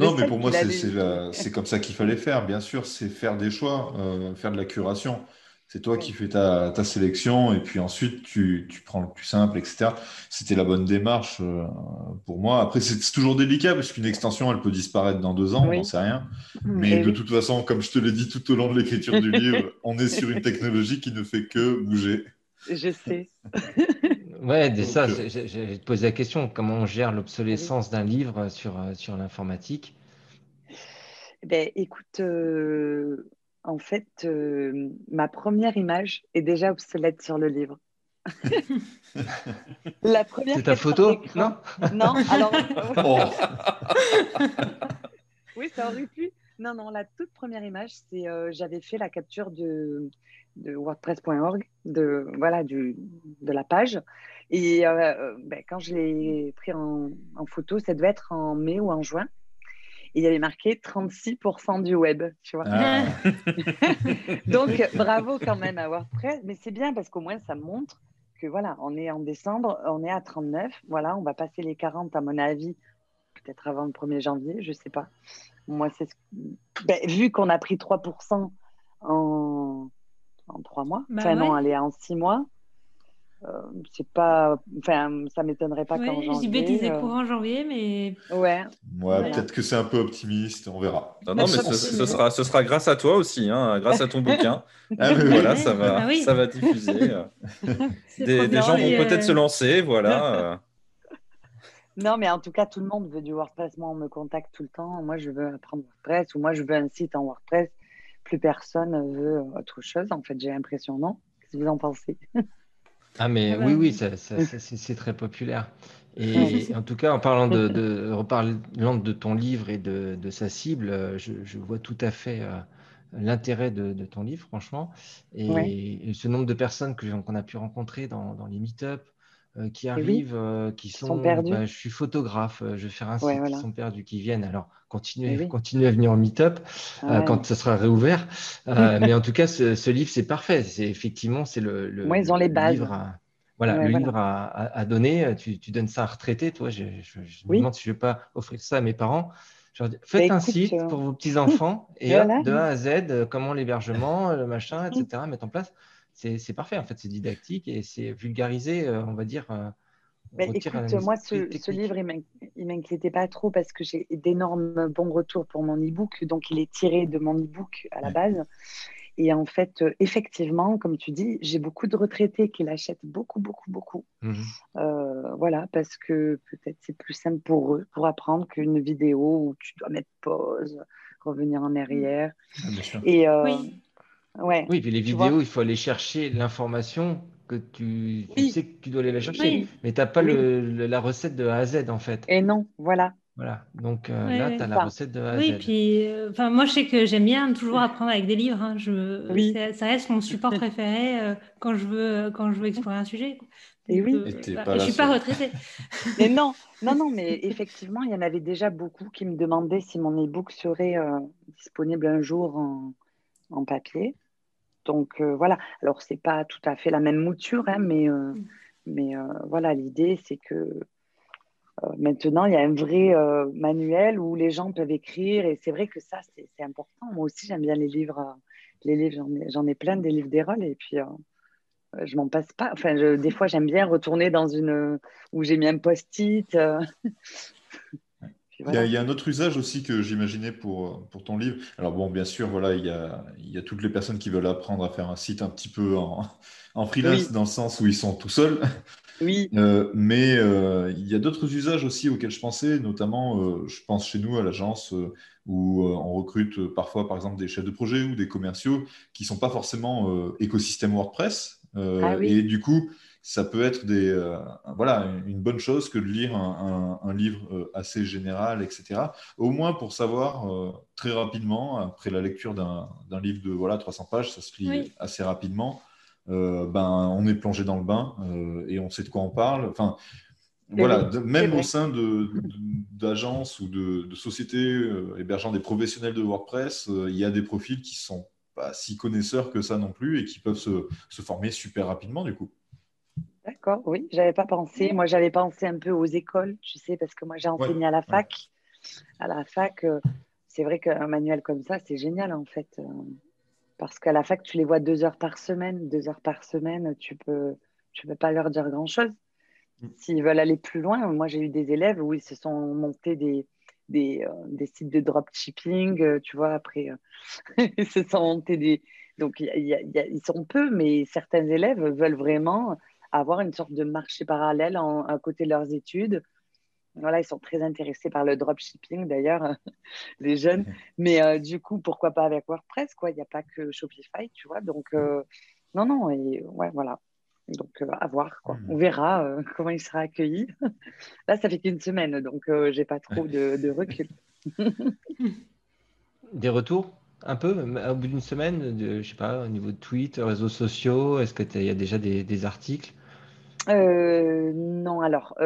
non, mais pour moi, c'est comme ça qu'il fallait faire. Bien sûr, c'est faire des choix, euh, faire de la curation. C'est toi qui fais ta, sélection et puis ensuite tu, prends le plus simple, etc. C'était la bonne démarche euh, pour moi. Après, c'est toujours délicat parce qu'une extension, elle peut disparaître dans deux ans, on n'en sait rien. Mm, mais de toute façon, comme je te l'ai dit tout au long de l'écriture du livre, on est sur une technologie qui ne fait que bouger. Je sais. Ouais, ça, euh, j'ai te posé la question, comment on gère l'obsolescence d'un livre sur, euh, sur l'informatique? Ben, Écoute, euh, en fait, ma première image est déjà obsolète sur le livre. la première. C'est ta photo Non? Non, alors. Oh. oui, ça aurait pu. Non, non, la toute première image, c'est j'avais fait la capture de, de WordPress.org, de, voilà, du, de la page. Et euh, ben, quand je l'ai pris en, photo, ça devait être en mai ou en juin. il y avait marqué 36% du web, tu vois. Ah. Donc, bravo quand même à WordPress. Mais c'est bien parce qu'au moins, ça montre que voilà, on est en décembre, on est à 39. Voilà, on va passer les 40, à mon avis, peut-être avant le 1er janvier, je ne sais pas. Moi, c'est ben, vu qu'on a pris 3% en, en 3 mois, bah enfin non, allez, en 6 mois, euh, c'est pas, enfin, ça m'étonnerait pas oui, qu'en janvier. Euh, courant janvier, mais. Ouais. ouais peut-être que c'est un peu optimiste, on verra. Non, non mais ce, sera, ce sera grâce à toi aussi, hein, grâce à ton bouquin. ah, voilà, ça va, ah ça va diffuser. des, des gens vont peut-être se lancer, voilà. Non, mais en tout cas, tout le monde veut du WordPress. Moi, on me contacte tout le temps. Moi, je veux apprendre WordPress ou moi, je veux un site en WordPress. Plus personne veut autre chose. En fait, j'ai l'impression, non? Qu'est-ce que vous en pensez? Ah, mais ah oui, bah oui, c'est très populaire. Et en tout cas, en parlant de, de, reparlant de ton livre et de, de sa cible, je, je, vois tout à fait euh, l'intérêt de, de, ton livre, franchement. Et, ce nombre de personnes qu'on a pu rencontrer dans, dans les meet-up, euh, qui arrivent, qui sont, perdus. Bah, je suis photographe, je vais faire un site, qui sont perdus, qui viennent. Alors, continuez, continuez à venir au meet-up quand ça sera réouvert. mais en tout cas, ce, ce livre, c'est parfait. C'est effectivement, c'est le, le, ils ont les bases. livre. À, voilà, le livre à, donner, tu, tu, donnes ça à retraiter. Toi, je, je, me demande si je ne vais pas offrir ça à mes parents. faites bah, un site euh, pour vos petits-enfants et de A à Z, euh, comment l'hébergement, le machin, etc., mettre en place. C'est parfait, en fait, c'est didactique et c'est vulgarisé, euh, on va dire. Ben, écoute, moi, ce, ce, livre, il ne m'inquiétait pas trop parce que j'ai d'énormes bons retours pour mon e-book. Donc, il est tiré de mon e-book à la base. Et en fait, euh, effectivement, comme tu dis, j'ai beaucoup de retraités qui l'achètent beaucoup, beaucoup, beaucoup. Mmh euh, voilà, parce que peut-être c'est plus simple pour eux pour apprendre qu'une vidéo où tu dois mettre pause, revenir en arrière. Ah, bien sûr. Et euh, oui. Ouais, oui, puis les vidéos, il faut aller chercher l'information que tu, sais que tu dois aller la chercher. Mais tu n'as pas le, la recette de A à Z, en fait. Et non, voilà. Voilà, donc euh, là, tu as la recette de A Oui, puis euh, enfin moi, je sais que j'aime bien toujours apprendre avec des livres. Hein. Je, oui. Ça reste mon support préféré euh, quand, je veux, quand je veux explorer un sujet. Et oui, bah, je ne suis pas retraitée. mais non, non, non, mais effectivement, il y en avait déjà beaucoup qui me demandaient si mon e-book serait disponible un jour en, en papier. Donc voilà. Alors c'est pas tout à fait la même mouture, hein, mais mm. mais voilà, l'idée c'est que maintenant il y a un vrai manuel où les gens peuvent écrire et c'est vrai que ça c'est important. Moi aussi j'aime bien les livres, les livres j'en ai, ai, plein des livres des rôles et puis je m'en passe pas. Enfin, des fois, j'aime bien retourner dans une où j'ai mis un post-it. Euh. il, y a, un autre usage aussi que j'imaginais pour, pour ton livre. Alors bon, bien sûr, voilà, il y, a, il y a toutes les personnes qui veulent apprendre à faire un site un petit peu en, en freelance, dans le sens où ils sont tout seuls. Oui. Euh, mais euh, il y a d'autres usages aussi auxquels je pensais, notamment, je pense chez nous à l'agence où on recrute parfois, par exemple, des chefs de projet ou des commerciaux qui ne sont pas forcément écosystème WordPress, euh, ah et du coup, ça peut être des, euh, voilà, une bonne chose que de lire un, livre euh, assez général, etc. Au moins pour savoir très rapidement, après la lecture d'un livre de voilà, 300 pages, ça se lit assez rapidement, ben, on est plongé dans le bain et on sait de quoi on parle. Enfin, voilà, même au sein d'agences ou de, sociétés hébergeant des professionnels de WordPress, il y a des profils qui sont pas si connaisseurs que ça non plus et qui peuvent se, se former super rapidement du coup. D'accord, oui, j'avais pas pensé. Moi, j'avais pensé un peu aux écoles, tu sais, parce que moi, j'ai enseigné à la fac. À la fac, euh, c'est vrai qu'un manuel comme ça, c'est génial en fait. Euh, parce qu'à la fac, tu les vois deux heures par semaine. Deux heures par semaine, tu peux, tu peux pas leur dire grand-chose. Mm. S'ils veulent aller plus loin, moi, j'ai eu des élèves où ils se sont montés des, des, euh, des sites de dropshipping, tu vois, après, ils se sont montés des... Donc, ils sont peu, mais certains élèves veulent vraiment avoir une sorte de marché parallèle à côté de leurs études. Voilà, ils sont très intéressés par le dropshipping d'ailleurs, les jeunes. Mais du coup, pourquoi pas avec WordPress quoi? Il n'y a pas que Shopify, tu vois? Donc, non, non, et ouais, voilà. Donc, euh, à voir. Quoi. Hmm. On verra euh, comment il sera accueilli. Là, ça fait qu'une semaine, donc euh, j'ai pas trop de, recul. Des retours? Un peu au bout d'une semaine, de, je sais pas, au niveau de tweets, réseaux sociaux Est-ce qu'il y a déjà des, articles? Non, alors,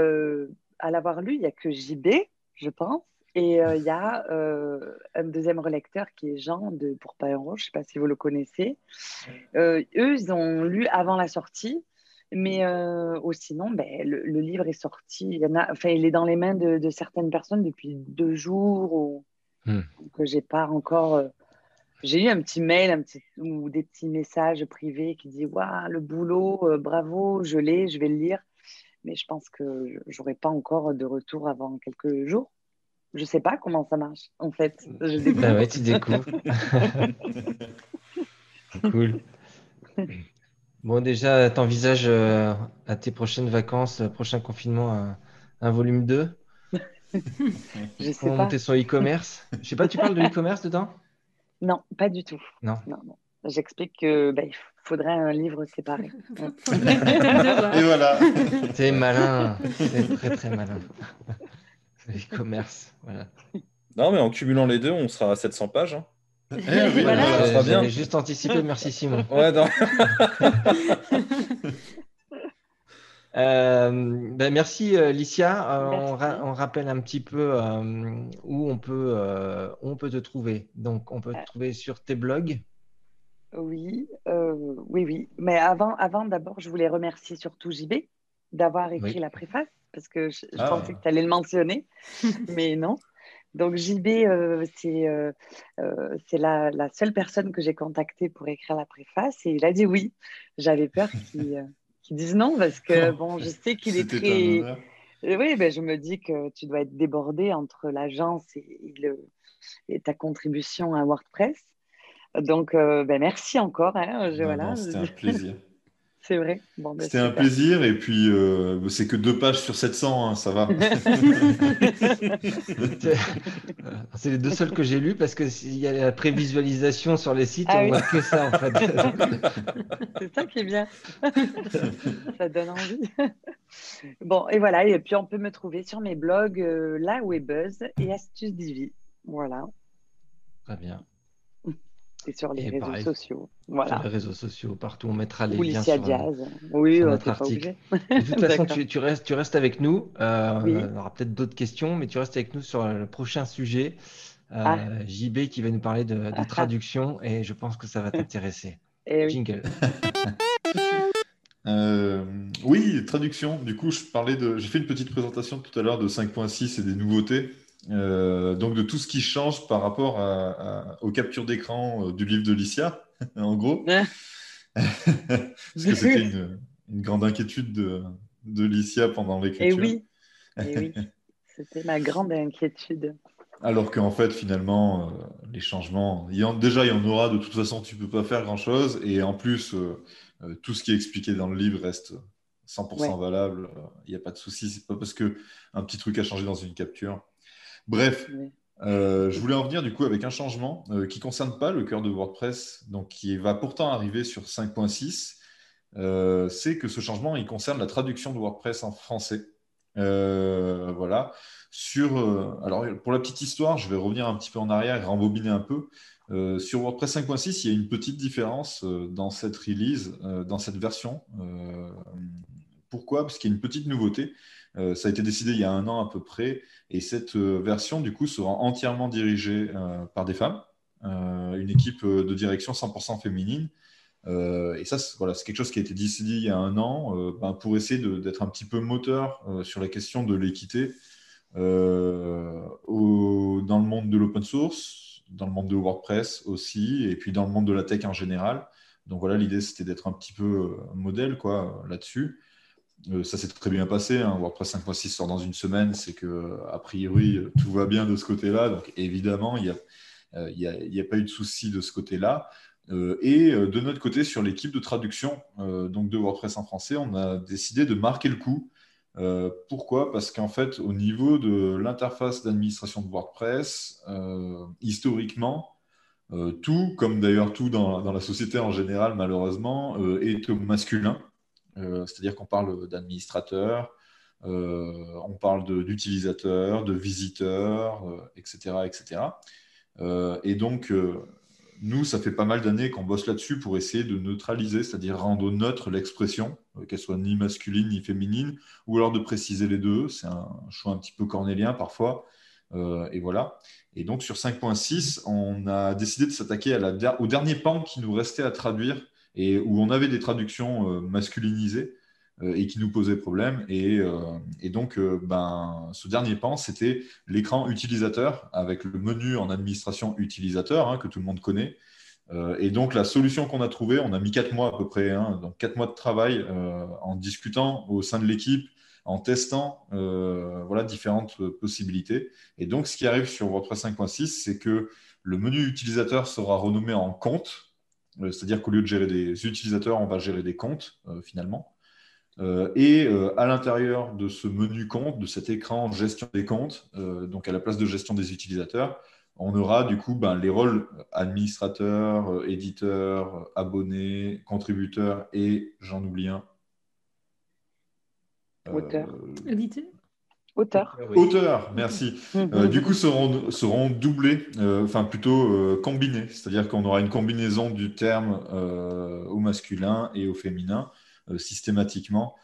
à l'avoir lu, il n'y a que JB, je pense. Et il y a un deuxième relecteur qui est Jean de Pour Pas je ne sais pas si vous le connaissez. eux, ils ont lu avant la sortie. Mais euh, sinon, ben, le, livre est sorti. Il, y en a, enfin, il est dans les mains de, certaines personnes depuis deux jours. Ou, hmm. Donc, j'ai pas encore. J'ai eu un petit mail un petit, ou des petits messages privés qui disent Waouh, le boulot, euh, bravo, je l'ai, je vais le lire. Mais je pense que j'aurai pas encore de retour avant quelques jours. Je sais pas comment ça marche, en fait. Je bah ouais, tu découvres. cool. Bon, déjà, t'envisages euh, à tes prochaines vacances, euh, prochain confinement, un, volume 2 Je sais Pour monter son e-commerce? Je sais pas, tu parles de e-commerce dedans? Non, pas du tout. Non. J'explique qu'il ben, faudrait un livre séparé. Et voilà. C'est malin. C'est très, très malin. E-commerce, voilà. Non, mais en cumulant les deux, on sera à 700 pages. Hein. Eh voilà. ça bien. juste anticipé, merci Simon. Ouais, euh, ben merci euh, Licia. Euh, on, rappelle un petit peu où on peut, on peut te trouver. Donc, on peut te trouver sur tes blogs. Oui, oui, oui. Mais avant, avant d'abord, je voulais remercier surtout JB d'avoir écrit la préface parce que je, ah. pensais que tu allais le mentionner, mais non. Donc JB, c'est euh, la, la, seule personne que j'ai contactée pour écrire la préface et il a dit oui. J'avais peur qu'il dise non parce que bon, je sais qu'il est très. Oui, ben, je me dis que tu dois être débordé entre l'agence et, et, ta contribution à WordPress. Donc, ben, merci encore. Hein, voilà. C'était un plaisir. C'est vrai. Ben, C'était un plaisir. Et puis, euh, c'est que deux pages sur 700, hein, ça va. c'est les deux seuls que j'ai lus parce qu'il y a la prévisualisation sur les sites, ah on voit que ça en fait. c'est ça qui est bien. ça donne envie. bon, et voilà. Et puis, on peut me trouver sur mes blogs euh, La Webeuse et Astuces Divi. Voilà. Très bien. Et sur les réseaux sociaux. Voilà. Sur les réseaux sociaux, partout, on mettra les liens sur, Diaz. oui, sur notre article. De toute façon, tu, restes, tu restes avec nous. Euh, On aura peut-être d'autres questions, mais tu restes avec nous sur le prochain sujet. Euh, ah. JB qui va nous parler de, de traduction et je pense que ça va t'intéresser. Oui. Jingle. Euh, oui, traduction. Du coup, je parlais de. J'ai fait une petite présentation tout à l'heure de 5.6 et des nouveautés. Euh, donc de tout ce qui change par rapport à- à- aux captures d'écran euh, du livre de Licia, en gros. Parce que c'était une, une grande inquiétude de, de Licia pendant Et l'écriture. oui. Et oui. C'était ma grande inquiétude. Alors qu'en fait, finalement, euh, les changements, il y en- déjà, il y en aura, de toute façon, tu peux pas faire grand-chose. Et en plus, euh, euh, tout ce qui est expliqué dans le livre reste 100% valable. Il n'y a pas de souci. C'est pas parce que un petit truc a changé dans une capture. Bref, euh, je voulais en venir du coup avec un changement euh, qui ne concerne pas le cœur de WordPress, donc qui va pourtant arriver sur 5.6. Euh, c'est que ce changement, il concerne la traduction de WordPress en français. Voilà. Sur, alors, pour la petite histoire, je vais revenir un petit peu en arrière et rembobiner un peu. Euh, sur WordPress 5.6, il y a une petite différence euh, dans cette release, euh, dans cette version. Pourquoi? Parce qu'il y a une petite nouveauté. Euh, ça a été décidé il y a un an à peu près. Et cette euh, version, du coup, sera entièrement dirigée euh, par des femmes. Une équipe de direction 100% féminine. Et ça, c'est quelque chose qui a été décidé il y a un an ben, pour essayer d'être un petit peu moteur sur la question de l'équité dans le monde de l'open source, dans le monde de WordPress aussi, et puis dans le monde de la tech en général. Donc voilà, l'idée c'était d'être un petit peu modèle quoi là-dessus. Euh, ça s'est très bien passé. WordPress 5.6 sort dans une semaine, c'est que a priori euh, tout va bien de ce côté-là. Donc évidemment, il n'y a, euh, y a, pas eu de souci de ce côté-là. Euh, et euh, de notre côté, sur l'équipe de traduction euh, donc de WordPress en français, on a décidé de marquer le coup. Euh, pourquoi? Parce qu'en fait, au niveau de l'interface d'administration de WordPress, euh, historiquement, euh, tout, comme d'ailleurs tout dans, la société en général, malheureusement, euh, est masculin. Euh, C'est-à-dire qu'on parle d'administrateur, euh, on parle de- d'utilisateur, de, visiteur, euh, etc. etc. Euh, et donc, nous, ça fait pas mal d'années qu'on bosse là-dessus pour essayer de neutraliser, c'est-à-dire rendre neutre l'expression, qu'elle soit ni masculine ni féminine, ou alors de préciser les deux. C'est un choix un petit peu cornélien parfois. Et voilà. Et donc sur 5.6, on a décidé de s'attaquer au dernier pan qui nous restait à traduire et où on avait des traductions euh, masculinisées euh, et qui nous posaient problème. Et, euh, donc, ben, ce dernier pan, c'était l'écran utilisateur avec le menu en administration utilisateur hein, que tout le monde connaît. Et donc, la solution qu'on a trouvée, on a mis quatre mois à peu près, hein, donc quatre mois de travail en discutant au sein de l'équipe, en testant voilà, différentes possibilités. Et donc, ce qui arrive sur WordPress 5.6, c'est que le menu utilisateur sera renommé en compte, c'est-à-dire qu'au lieu de gérer des utilisateurs, on va gérer des comptes euh, finalement. Euh, et euh, à l'intérieur de ce menu compte, de cet écran gestion des comptes, euh, donc à la place de gestion des utilisateurs, on aura du coup ben, les rôles administrateur, euh, éditeur, euh, abonné, contributeur et j'en oublie un. Euh, Auteur. Auteur. Merci. Euh, du coup, seront, seront doublés, euh, enfin plutôt euh, combinés. C'est-à-dire qu'on aura une combinaison du terme euh, au masculin et au féminin euh, systématiquement.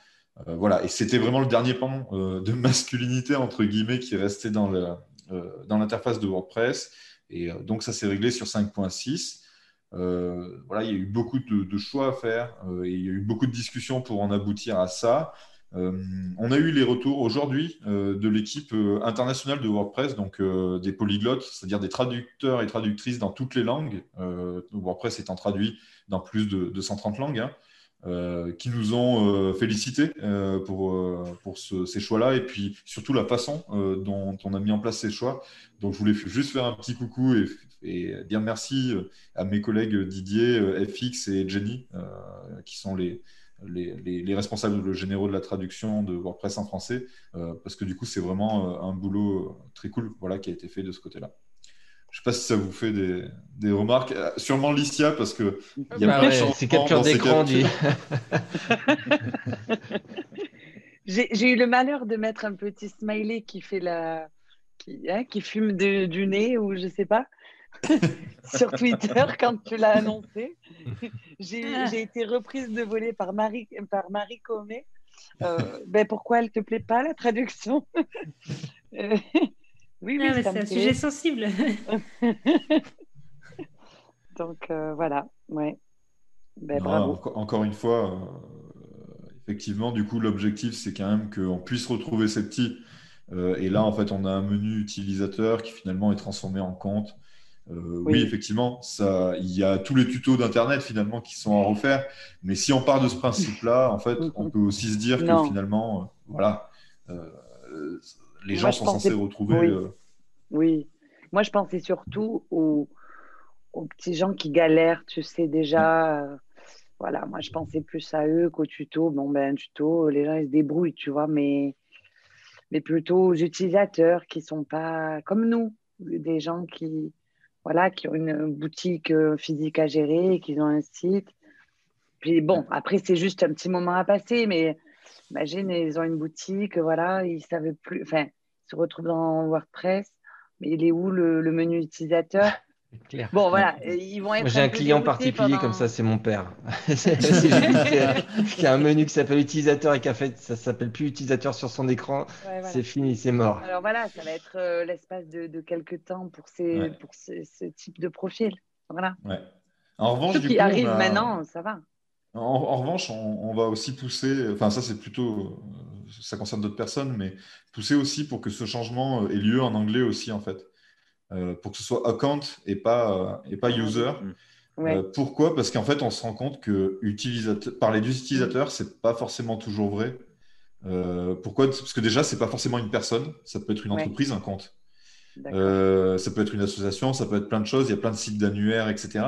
Euh, voilà, et c'était vraiment le dernier pan euh, de masculinité, entre guillemets, qui restait dans euh, l'interface de WordPress. Et euh, donc, ça s'est réglé sur 5.6. Euh, voilà, il y a eu beaucoup de, de choix à faire euh, et il y a eu beaucoup de discussions pour en aboutir à ça. Euh, on a eu les retours aujourd'hui euh, de l'équipe euh, internationale de WordPress, donc des polyglottes, c'est-à-dire des traducteurs et traductrices dans toutes les langues, WordPress étant traduit dans plus de, de 130 langues, hein, qui nous ont euh, félicités pour, pour ce- ces choix-là et puis surtout la façon dont on a mis en place ces choix. Donc je voulais juste faire un petit coucou et, et dire merci à mes collègues Didier, FX et Jenny, qui sont les, les, les- les responsables généraux de la traduction de WordPress en français, euh, parce que du coup, c'est vraiment euh, un boulot euh, très cool voilà, qui a été fait de ce côté-là. Je ne sais pas si ça vous fait des, des remarques. Sûrement Licia, parce que il y a Bah ouais, c'est capture d'écran du. J'ai j'ai eu le malheur de mettre un petit smiley qui fait la. qui, hein, qui fume de- du nez ou je sais pas. sur Twitter quand tu l'as annoncé. J'ai j'ai été reprise de voler par Marie, par Marie Comet. Euh, ben pourquoi elle te plaît pas la traduction? Euh, Oui, oui, Ah, c'est un plaît. sujet sensible. Donc euh, voilà, ouais. Ben, Non, bravo. enco- encore une fois, euh, effectivement, du coup, l'objectif, c'est quand même qu'on puisse retrouver ces petits. Euh, et là, en fait, on a un menu utilisateur qui finalement est transformé en compte. Euh, oui. Oui. effectivement, ça, il y a tous les tutos d'Internet finalement qui sont à refaire. Mais si on part de ce principe-là, en fait, on peut aussi se dire que finalement, euh, voilà, euh, les Moi, gens sont pensais- censés retrouver. oui. Oui. Moi, je pensais surtout aux, aux petits gens qui galèrent, tu sais, déjà. voilà, moi, je pensais plus à eux qu'au tuto. Bon, ben, un tuto, les gens, ils se débrouillent, tu vois, mais, mais plutôt aux utilisateurs qui sont pas comme nous, des gens qui, voilà, qui ont une boutique euh, physique à gérer, qui ont un site. Puis bon, après, c'est juste un petit moment à passer, mais imagine, ils ont une boutique, voilà, ils savent plus, enfin, ils se retrouvent dans WordPress, mais il est où le menu utilisateur? Bon, voilà, ils vont être. Moi, j'ai un client particulier pendant- comme ça, c'est mon père. Y a un menu qui s'appelle utilisateur et qu'en fait, ça s'appelle plus utilisateur sur son écran. Ouais, voilà. C'est fini, c'est mort. Alors voilà, ça va être euh, l'espace de, de quelques temps pour, ces, Ouais. pour ce, ce type de profil. Voilà. ouais. En revanche, Ceux du qui coup, on arrivent a- maintenant, ça va. En, en revanche, on, on va aussi pousser, enfin ça c'est plutôt, euh, ça concerne d'autres personnes, mais pousser aussi pour que ce changement euh, ait lieu en anglais aussi en fait, Euh, pour que ce soit account et pas, euh, et pas user. Ouais. Euh, pourquoi? Parce qu'en fait, on se rend compte que utilisateur, parler d'utilisateur, c'est pas forcément toujours vrai. Euh, pourquoi? Parce que déjà, c'est pas forcément une personne, ça peut être une Ouais. entreprise, un compte. Euh, ça peut être une association, ça peut être plein de choses, il y a plein de sites d'annuaires, etc.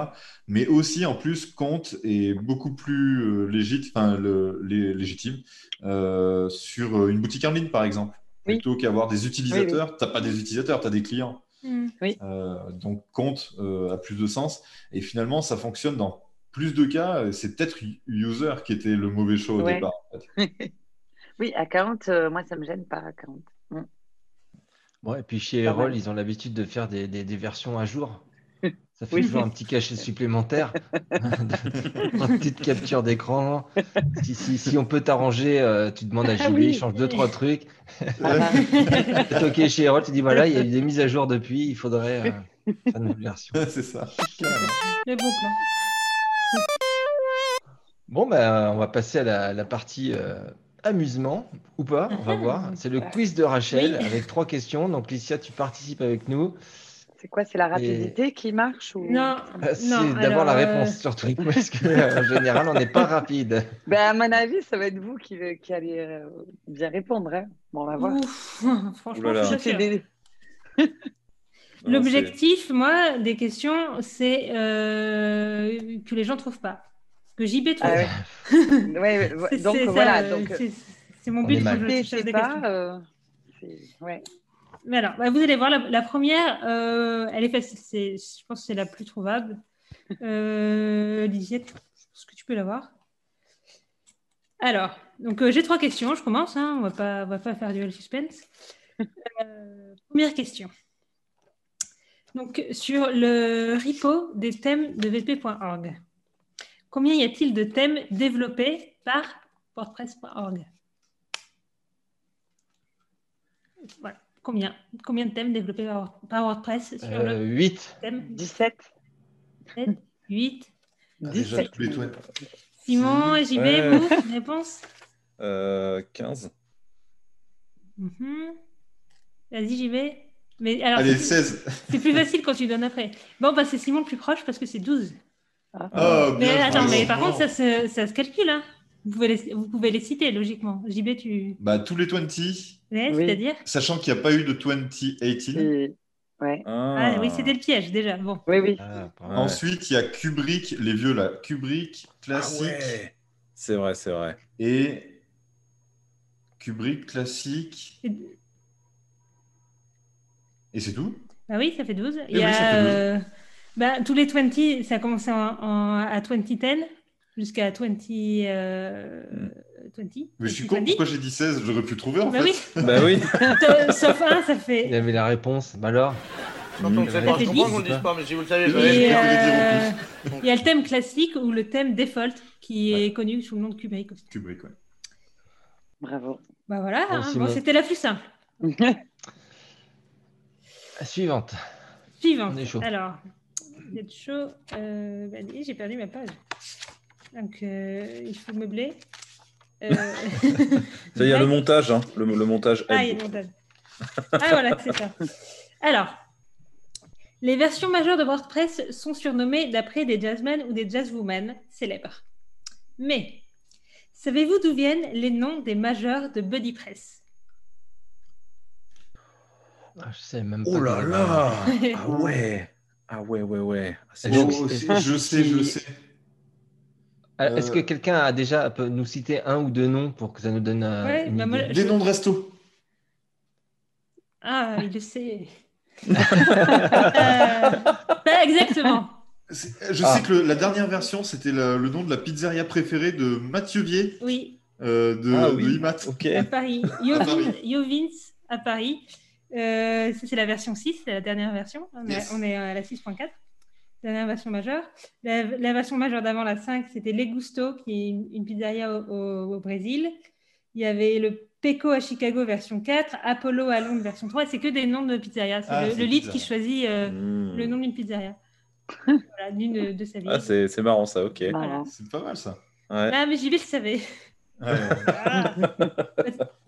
Mais aussi, en plus, compte est beaucoup plus euh, légit- enfin, le- lé- légitime euh, sur une boutique en ligne, par exemple. Oui. Plutôt qu'avoir des utilisateurs, tu n'as pas des utilisateurs, tu as des clients. Hmm. Euh, donc, compte euh, a plus de sens. Et finalement, ça fonctionne dans plus de cas. C'est peut-être user qui était le mauvais choix au Ouais. départ. en fait. Oui, à 40, euh, moi, ça me gêne pas à 40. Bon, et puis chez Erol, ils ont l'habitude de faire des, des- des versions à jour. Ça fait Oui. toujours un petit cachet supplémentaire, une petite capture d'écran. Si, si, si on peut t'arranger, euh, tu demandes à Ah oui. il change deux, trois trucs. Voilà. C'est OK chez Erol, tu dis voilà, il y a eu des mises à jour depuis, il faudrait euh, faire une nouvelle version. c'est ça. Le bon plan. Bon, ben, on va passer à la, la partie euh, amusement, ou pas, on va voir. C'est le quiz de Rachel Oui. avec trois questions. Donc, Licia, tu participes avec nous. C'est quoi, c'est la rapidité qui marche ou... Non, Euh, C'est non. d'abord la euh, réponse, surtout, parce qu'en général, on n'est pas rapide. Ben, à mon avis, ça va être vous qui, qui allez euh, bien répondre. hein. Bon, on va voir. ouf, franchement, C'est des- L'objectif, moi, des questions, c'est euh, que les gens trouvent pas. Que JB trouve. Ah ouais. Ouais, ouais, ouais. C'est- Donc c'est ça, voilà. euh, Donc, c'est- c'est mon On but je c'est c'est pas. questions. euh, c'est- ouais. Mais alors, bah, vous allez voir, la, première, euh, elle est facile. Je pense que c'est la plus trouvable. Euh, Lisiette, est-ce que tu peux la voir Alors, donc euh, j'ai trois questions. Je commence. hein, on on va pas faire duel suspense. Première question. Donc, sur le repo des thèmes de vp.org, combien y a-t-il de thèmes développés par WordPress.org Voilà. Combien, combien de thèmes développés par, par WordPress sur Euh, le 8. thème? 17. 8 Ah, déjà, 17. tous les toits. Simon, JB, Ouais. vous, réponse? Euh, 15. Mhm. Vas-y, JB. Mais alors, Allez, c'est- 16. c'est plus facile quand tu donnes après. Bon, bah, c'est Simon le plus proche parce que c'est 12. Ah. Oh, Mais bien attends, mais par contre, ça se, ça se calcule. Hein. Vous, pouvez les, vous pouvez les citer, logiquement. JB, tu. Bah, tous les 20, Ouais, Oui. C'est-à-dire sachant qu'il n'y a pas eu de 2018. Et- Ouais. ah. oui, c'était le piège déjà. Bon. Oui, oui. Ah. Ensuite, il y a Kubrick, les vieux là. Kubrick, Ah classique. ouais. C'est vrai, c'est vrai. Et Kubrick, classique. Et- Et c'est tout? Ah oui, ça fait 12. Il oui, y a, ça fait 12. euh, bah, tous les 20, ça a commencé en, en- à 2010 jusqu'à 20, euh, 20. Mais je suis 2020. con, pourquoi j'ai dit 16 J'aurais pu trouver en Bah fait. oui, Bah oui. Sauf un, ça Il fait. avait la réponse. Bah alors Quand on le fait pas, je comprends qu'on le dise pas, mais si vous le savez, Et- euh, il y a le thème classique ou le thème default qui est connu sous le nom de Kubrick aussi. Kubrick, ouais. Bravo. Bah voilà, Bon, hein. Bon, c'était la plus simple. Suivante. Suivante. On est chaud. Alors, vous êtes chaud. Euh, bah, j'ai perdu ma page. Donc, euh, il faut meubler. Euh, Ça, il y a le montage, hein. le, le montage. Ah, il y a le montage. Ah, voilà, c'est ça. Alors, les versions majeures de WordPress sont surnommées d'après des jazzmen ou des jazzwomen célèbres. Mais, savez-vous d'où viennent les noms des majeurs de BuddyPress? Ah, je sais même pas. Oh là là Ah ouais Ah ouais, ouais, ouais. Que- Oh, je sais, je sais. Est-ce Euh, que quelqu'un a déjà peut nous citer un ou deux noms pour que ça nous donne euh, Ouais, une bah moi, Des noms de resto. Ah, il le sait. Euh, pas exactement. Je Ah. sais que le- la dernière version, c'était le, le nom de la pizzeria préférée de Mathieu Vier Oui, euh, de, Ah de oui. IMAT. Ok. à Paris. Yovins, à Paris. Euh, c'est la version 6, c'est la dernière version. On, est- on est à la 6.4, dernière version majeure. La, la version majeure d'avant, la 5, c'était Le Gusto, qui est une, une pizzeria au, au- au Brésil. Il y avait le Peco à Chicago, version 4, Apollo à Londres, version 3. C'est que des noms de pizzeria. C'est Ah, le, c'est le lead qui choisit euh, Hmm. le nom d'une pizzeria. voilà, d'une de, sa vie. Ah, c'est c'est marrant ça, ok. C'est pas mal ça. Ouais. Ah, mais JB le savait. Ouais. Ah.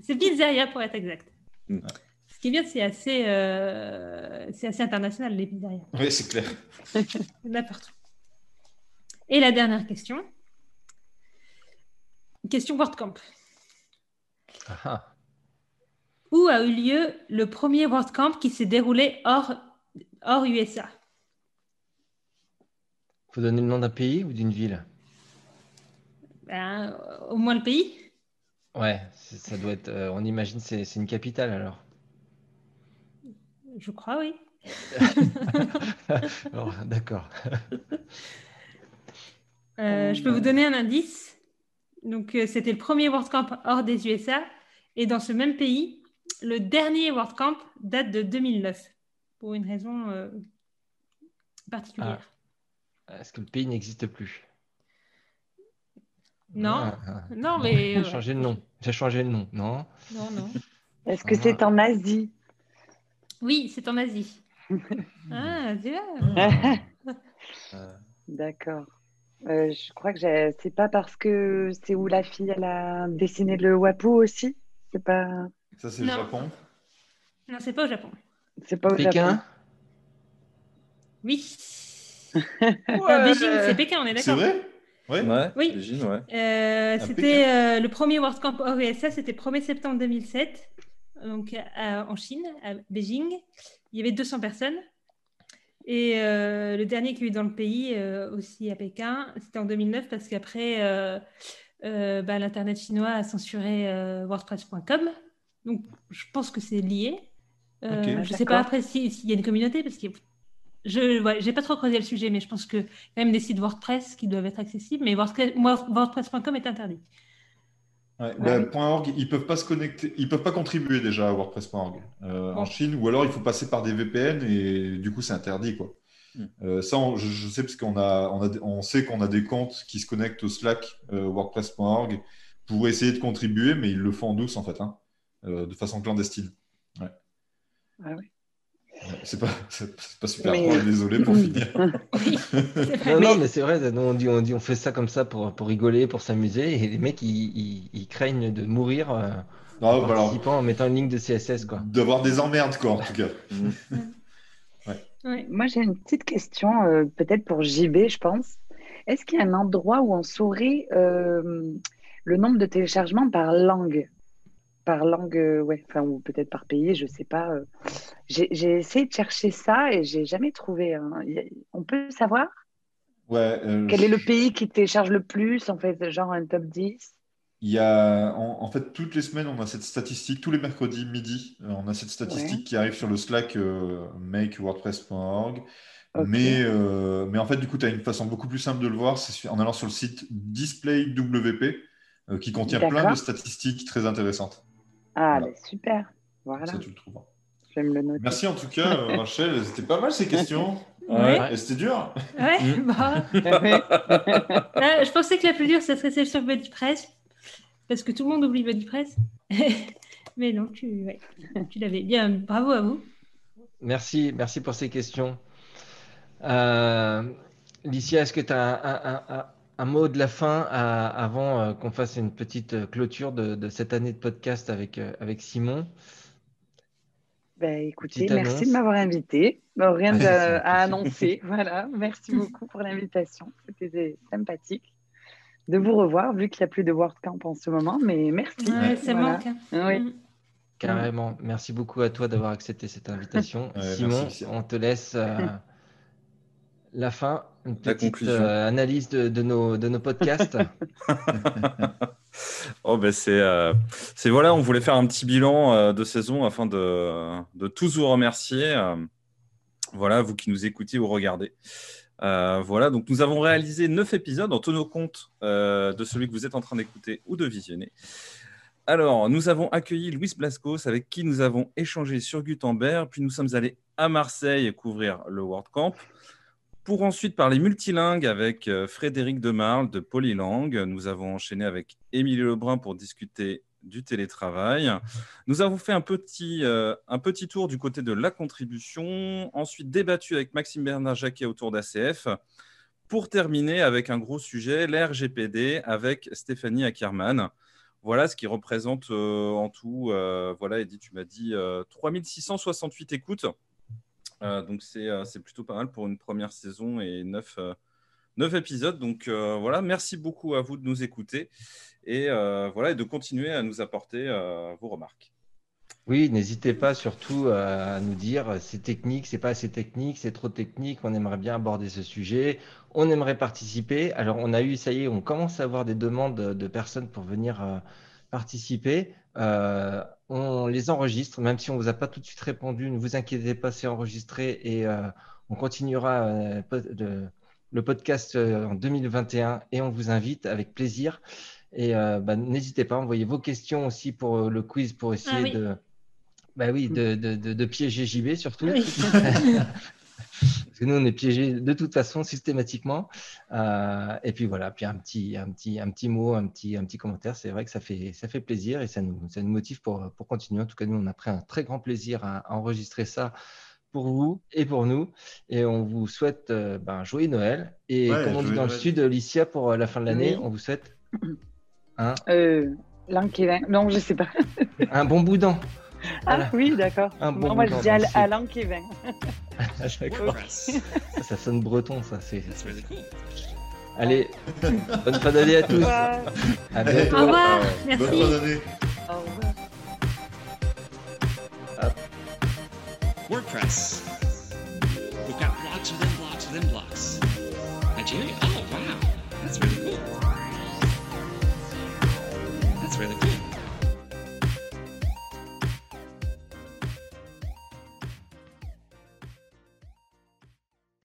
c'est pizzeria pour être exact. Mm. Ce qui est bien, c'est assez, euh, c'est assez international, les pizzerias. Oui, c'est clair. N'importe où. Et la dernière question. Question WordCamp. Ah, ah. Où a eu lieu le premier WordCamp qui s'est déroulé hors, hors USA Faut donner le nom d'un pays ou d'une ville? Ben, Au moins le pays Ouais, ça doit être. euh, on imagine c'est c'est une capitale alors. Je crois, oui. D'accord. Euh, je peux vous donner un indice. Donc, euh, c'était le premier WordCamp hors des USA. Et dans ce même pays, le dernier WordCamp date de 2009, pour une raison euh, particulière. Est-ce que le pays n'existe plus? Non, Ah, ah. non, mais. J'ai changé le nom. J'ai changé le nom, non? Non, non. Est-ce que Ah. c'est en Asie? Oui, c'est en Asie. ah, vois. Euh, D'accord. Euh, je crois que c'est pas parce que c'est où la fille elle a dessiné le wapu aussi? C'est pas, Ça, c'est le Non. Japon. Non, c'est pas au Japon. c'est pas au Japon. Pékin? Oui. Euh, Beijing, c'est Pékin, on est C'est d'accord. vrai? Ouais. Ouais, Oui. ouais. Euh, c'était euh, le premier WordCamp hors USA, c'était le 1er septembre 2007, donc à- en Chine, à Beijing. Il y avait 200 personnes. Et euh, le dernier qui y a eu dans le pays, euh, aussi à Pékin, c'était en 2009 parce qu'après, euh, bah, l'Internet chinois a censuré WordPress.com. Donc, je pense que c'est lié. Je ne sais pas après si- s'il y a une communauté parce que je ouais, j'ai pas trop creusé le sujet, mais je pense que a même des sites WordPress qui doivent être accessibles, mais WordPress- WordPress.com est interdit. Ouais, Ouais. bah, .org, ils peuvent pas se connecter, ils peuvent pas contribuer déjà à WordPress.org euh, en Chine, ou alors il faut passer par des VPN et du coup c'est interdit quoi. Hmm. Euh, ça, on- je, je sais parce qu'on a, on a, on sait qu'on a des comptes qui se connectent au Slack euh, WordPress.org pour essayer de contribuer, mais ils le font en douce en fait, hein, euh, de façon clandestine. Ouais. Ah oui. C'est pas, pas super Mais- drôle, désolé pour finir. Oui. Non, non, mais c'est vrai, on dit, on dit on fait ça comme ça pour, pour rigoler, pour s'amuser, et les mecs, ils, ils- ils craignent de mourir euh, Non, en bah alors, participant, en mettant une ligne de CSS, quoi. d'avoir des emmerdes quoi en tout cas. Ouais. Moi, j'ai une petite question, euh, peut-être pour JB, je pense. Est-ce qu'il y a un endroit où on saurait euh, le nombre de téléchargements par langue? Par langue, euh, ouais, enfin, ou peut-être par pays, je sais pas. euh. J'ai essayé de chercher ça et j'ai jamais trouvé. hein. On peut savoir? Ouais, euh, quel est le pays qui télécharge le plus, en fait, genre un top 10? Il y a, en, en fait, toutes les semaines, on a cette statistique, tous les mercredis midi, on a cette statistique Ouais. qui arrive sur le Slack euh, makewordpress.org. Ok. Mais, euh, mais en fait, du coup, tu as une façon beaucoup plus simple de le voir, c'est en allant sur le site DisplayWP, qui contient plein de statistiques très intéressantes. Ah, Voilà. ben, super. Voilà, Ça, tu le trouveras. je vais me le noter. Merci en tout cas, euh, Rachel. C'était pas mal ces questions. Ouais. Et c'était dur. Ouais, Mm. bah, là, je pensais que la plus dure, ça serait celle sur BuddyPress, parce que tout le monde oublie BuddyPress. Mais non, tu, ouais, tu l'avais. Bien, bravo à vous. Merci, merci pour ces questions. Euh, Licia, est-ce que tu as un, un- un- un mot de la fin à- avant euh, qu'on fasse une petite euh, clôture de, de cette année de podcast avec, euh, avec Simon. Ben, écoutez, Petite merci annonce. de m'avoir invité. Bon, rien Ah, de- à annoncer. voilà, merci beaucoup pour l'invitation. C'était sympathique de vous revoir, vu qu'il n'y a plus de WordCamp en ce moment. Mais merci. Ouais, ça Voilà. manque. Oui. Mm. Carrément. Merci beaucoup à toi d'avoir accepté cette invitation. Ouais, Simon, merci, on te laisse euh, la fin, une petite euh, analyse de, de nos, de nos podcasts. Oh ben c'est euh, c'est voilà, on voulait faire un petit bilan euh, de saison afin de, de tous vous remercier. voilà, vous qui nous écoutez ou regardez. Voilà, donc nous avons réalisé neuf épisodes en tenant compte de celui que vous êtes en train d'écouter ou de visionner. Alors, nous avons accueilli Louis Blascos avec qui nous avons échangé sur Gutenberg, puis nous sommes allés à Marseille couvrir le WordCamp. Pour ensuite parler multilingue avec euh, Frédéric Demarle de Polylang. Nous avons enchaîné avec Émilie Lebrun pour discuter du télétravail. Nous avons fait un petit, euh, un petit tour du côté de la contribution, ensuite débattu avec Maxime Bernard Jacquet autour d'ACF, pour terminer avec un gros sujet, l'RGPD avec Stéphanie Ackermann. Voilà ce qui représente euh, en tout, voilà Edith, tu m'as dit euh, 3668 écoutes. Euh, donc c'est euh, c'est plutôt pas mal pour une première saison et neuf, euh, neuf épisodes. Donc euh, voilà, merci beaucoup à vous de nous écouter et euh, voilà et de continuer à nous apporter euh, vos remarques. Oui, n'hésitez pas surtout euh, à nous dire euh, c'est technique, c'est pas assez technique, c'est trop technique, on aimerait bien aborder ce sujet, on aimerait participer. Alors on a eu, ça y est, on commence à avoir des demandes de, personnes pour venir euh, participer. Euh, on les enregistre, même si on vous a pas tout de suite répondu, ne vous inquiétez pas, c'est enregistré et euh, on continuera euh, le, podcast en 2021 et on vous invite avec plaisir. Et bah, n'hésitez pas, envoyez vos questions aussi pour le quiz pour essayer Ah oui. de, bah oui, de, de, de, de piéger JB surtout. Oui. Que nous, on est piégés de toute façon systématiquement. Euh, et puis voilà, puis un petit, un petit, un petit mot, un petit, un petit commentaire. C'est vrai que ça fait, ça fait plaisir et ça nous, ça nous motive pour, pour continuer. En tout cas, nous, on a pris un très grand plaisir à, à enregistrer ça pour vous et pour nous. Et on vous souhaite euh, ben, un joyeux Noël. Et Ouais, comme on dit dans le sud, Licia, pour euh, la fin de l'année, Oui. on vous souhaite un, Euh, L'Anquévin. Non, je sais pas. un bon boudin. Ah Voilà. oui, d'accord. Un bon Non, moi, je dis à, donc c'est- à l'Anquévin. D'accord. Ça, ça sonne breton, ça. C'est... That's really cool. Allez, bonne fin d'année à tous. À bientôt. Au revoir. Bonne Merci. fin d'année. Au revoir. WordPress. We've got blocks within blocks within blocks. Nigeria?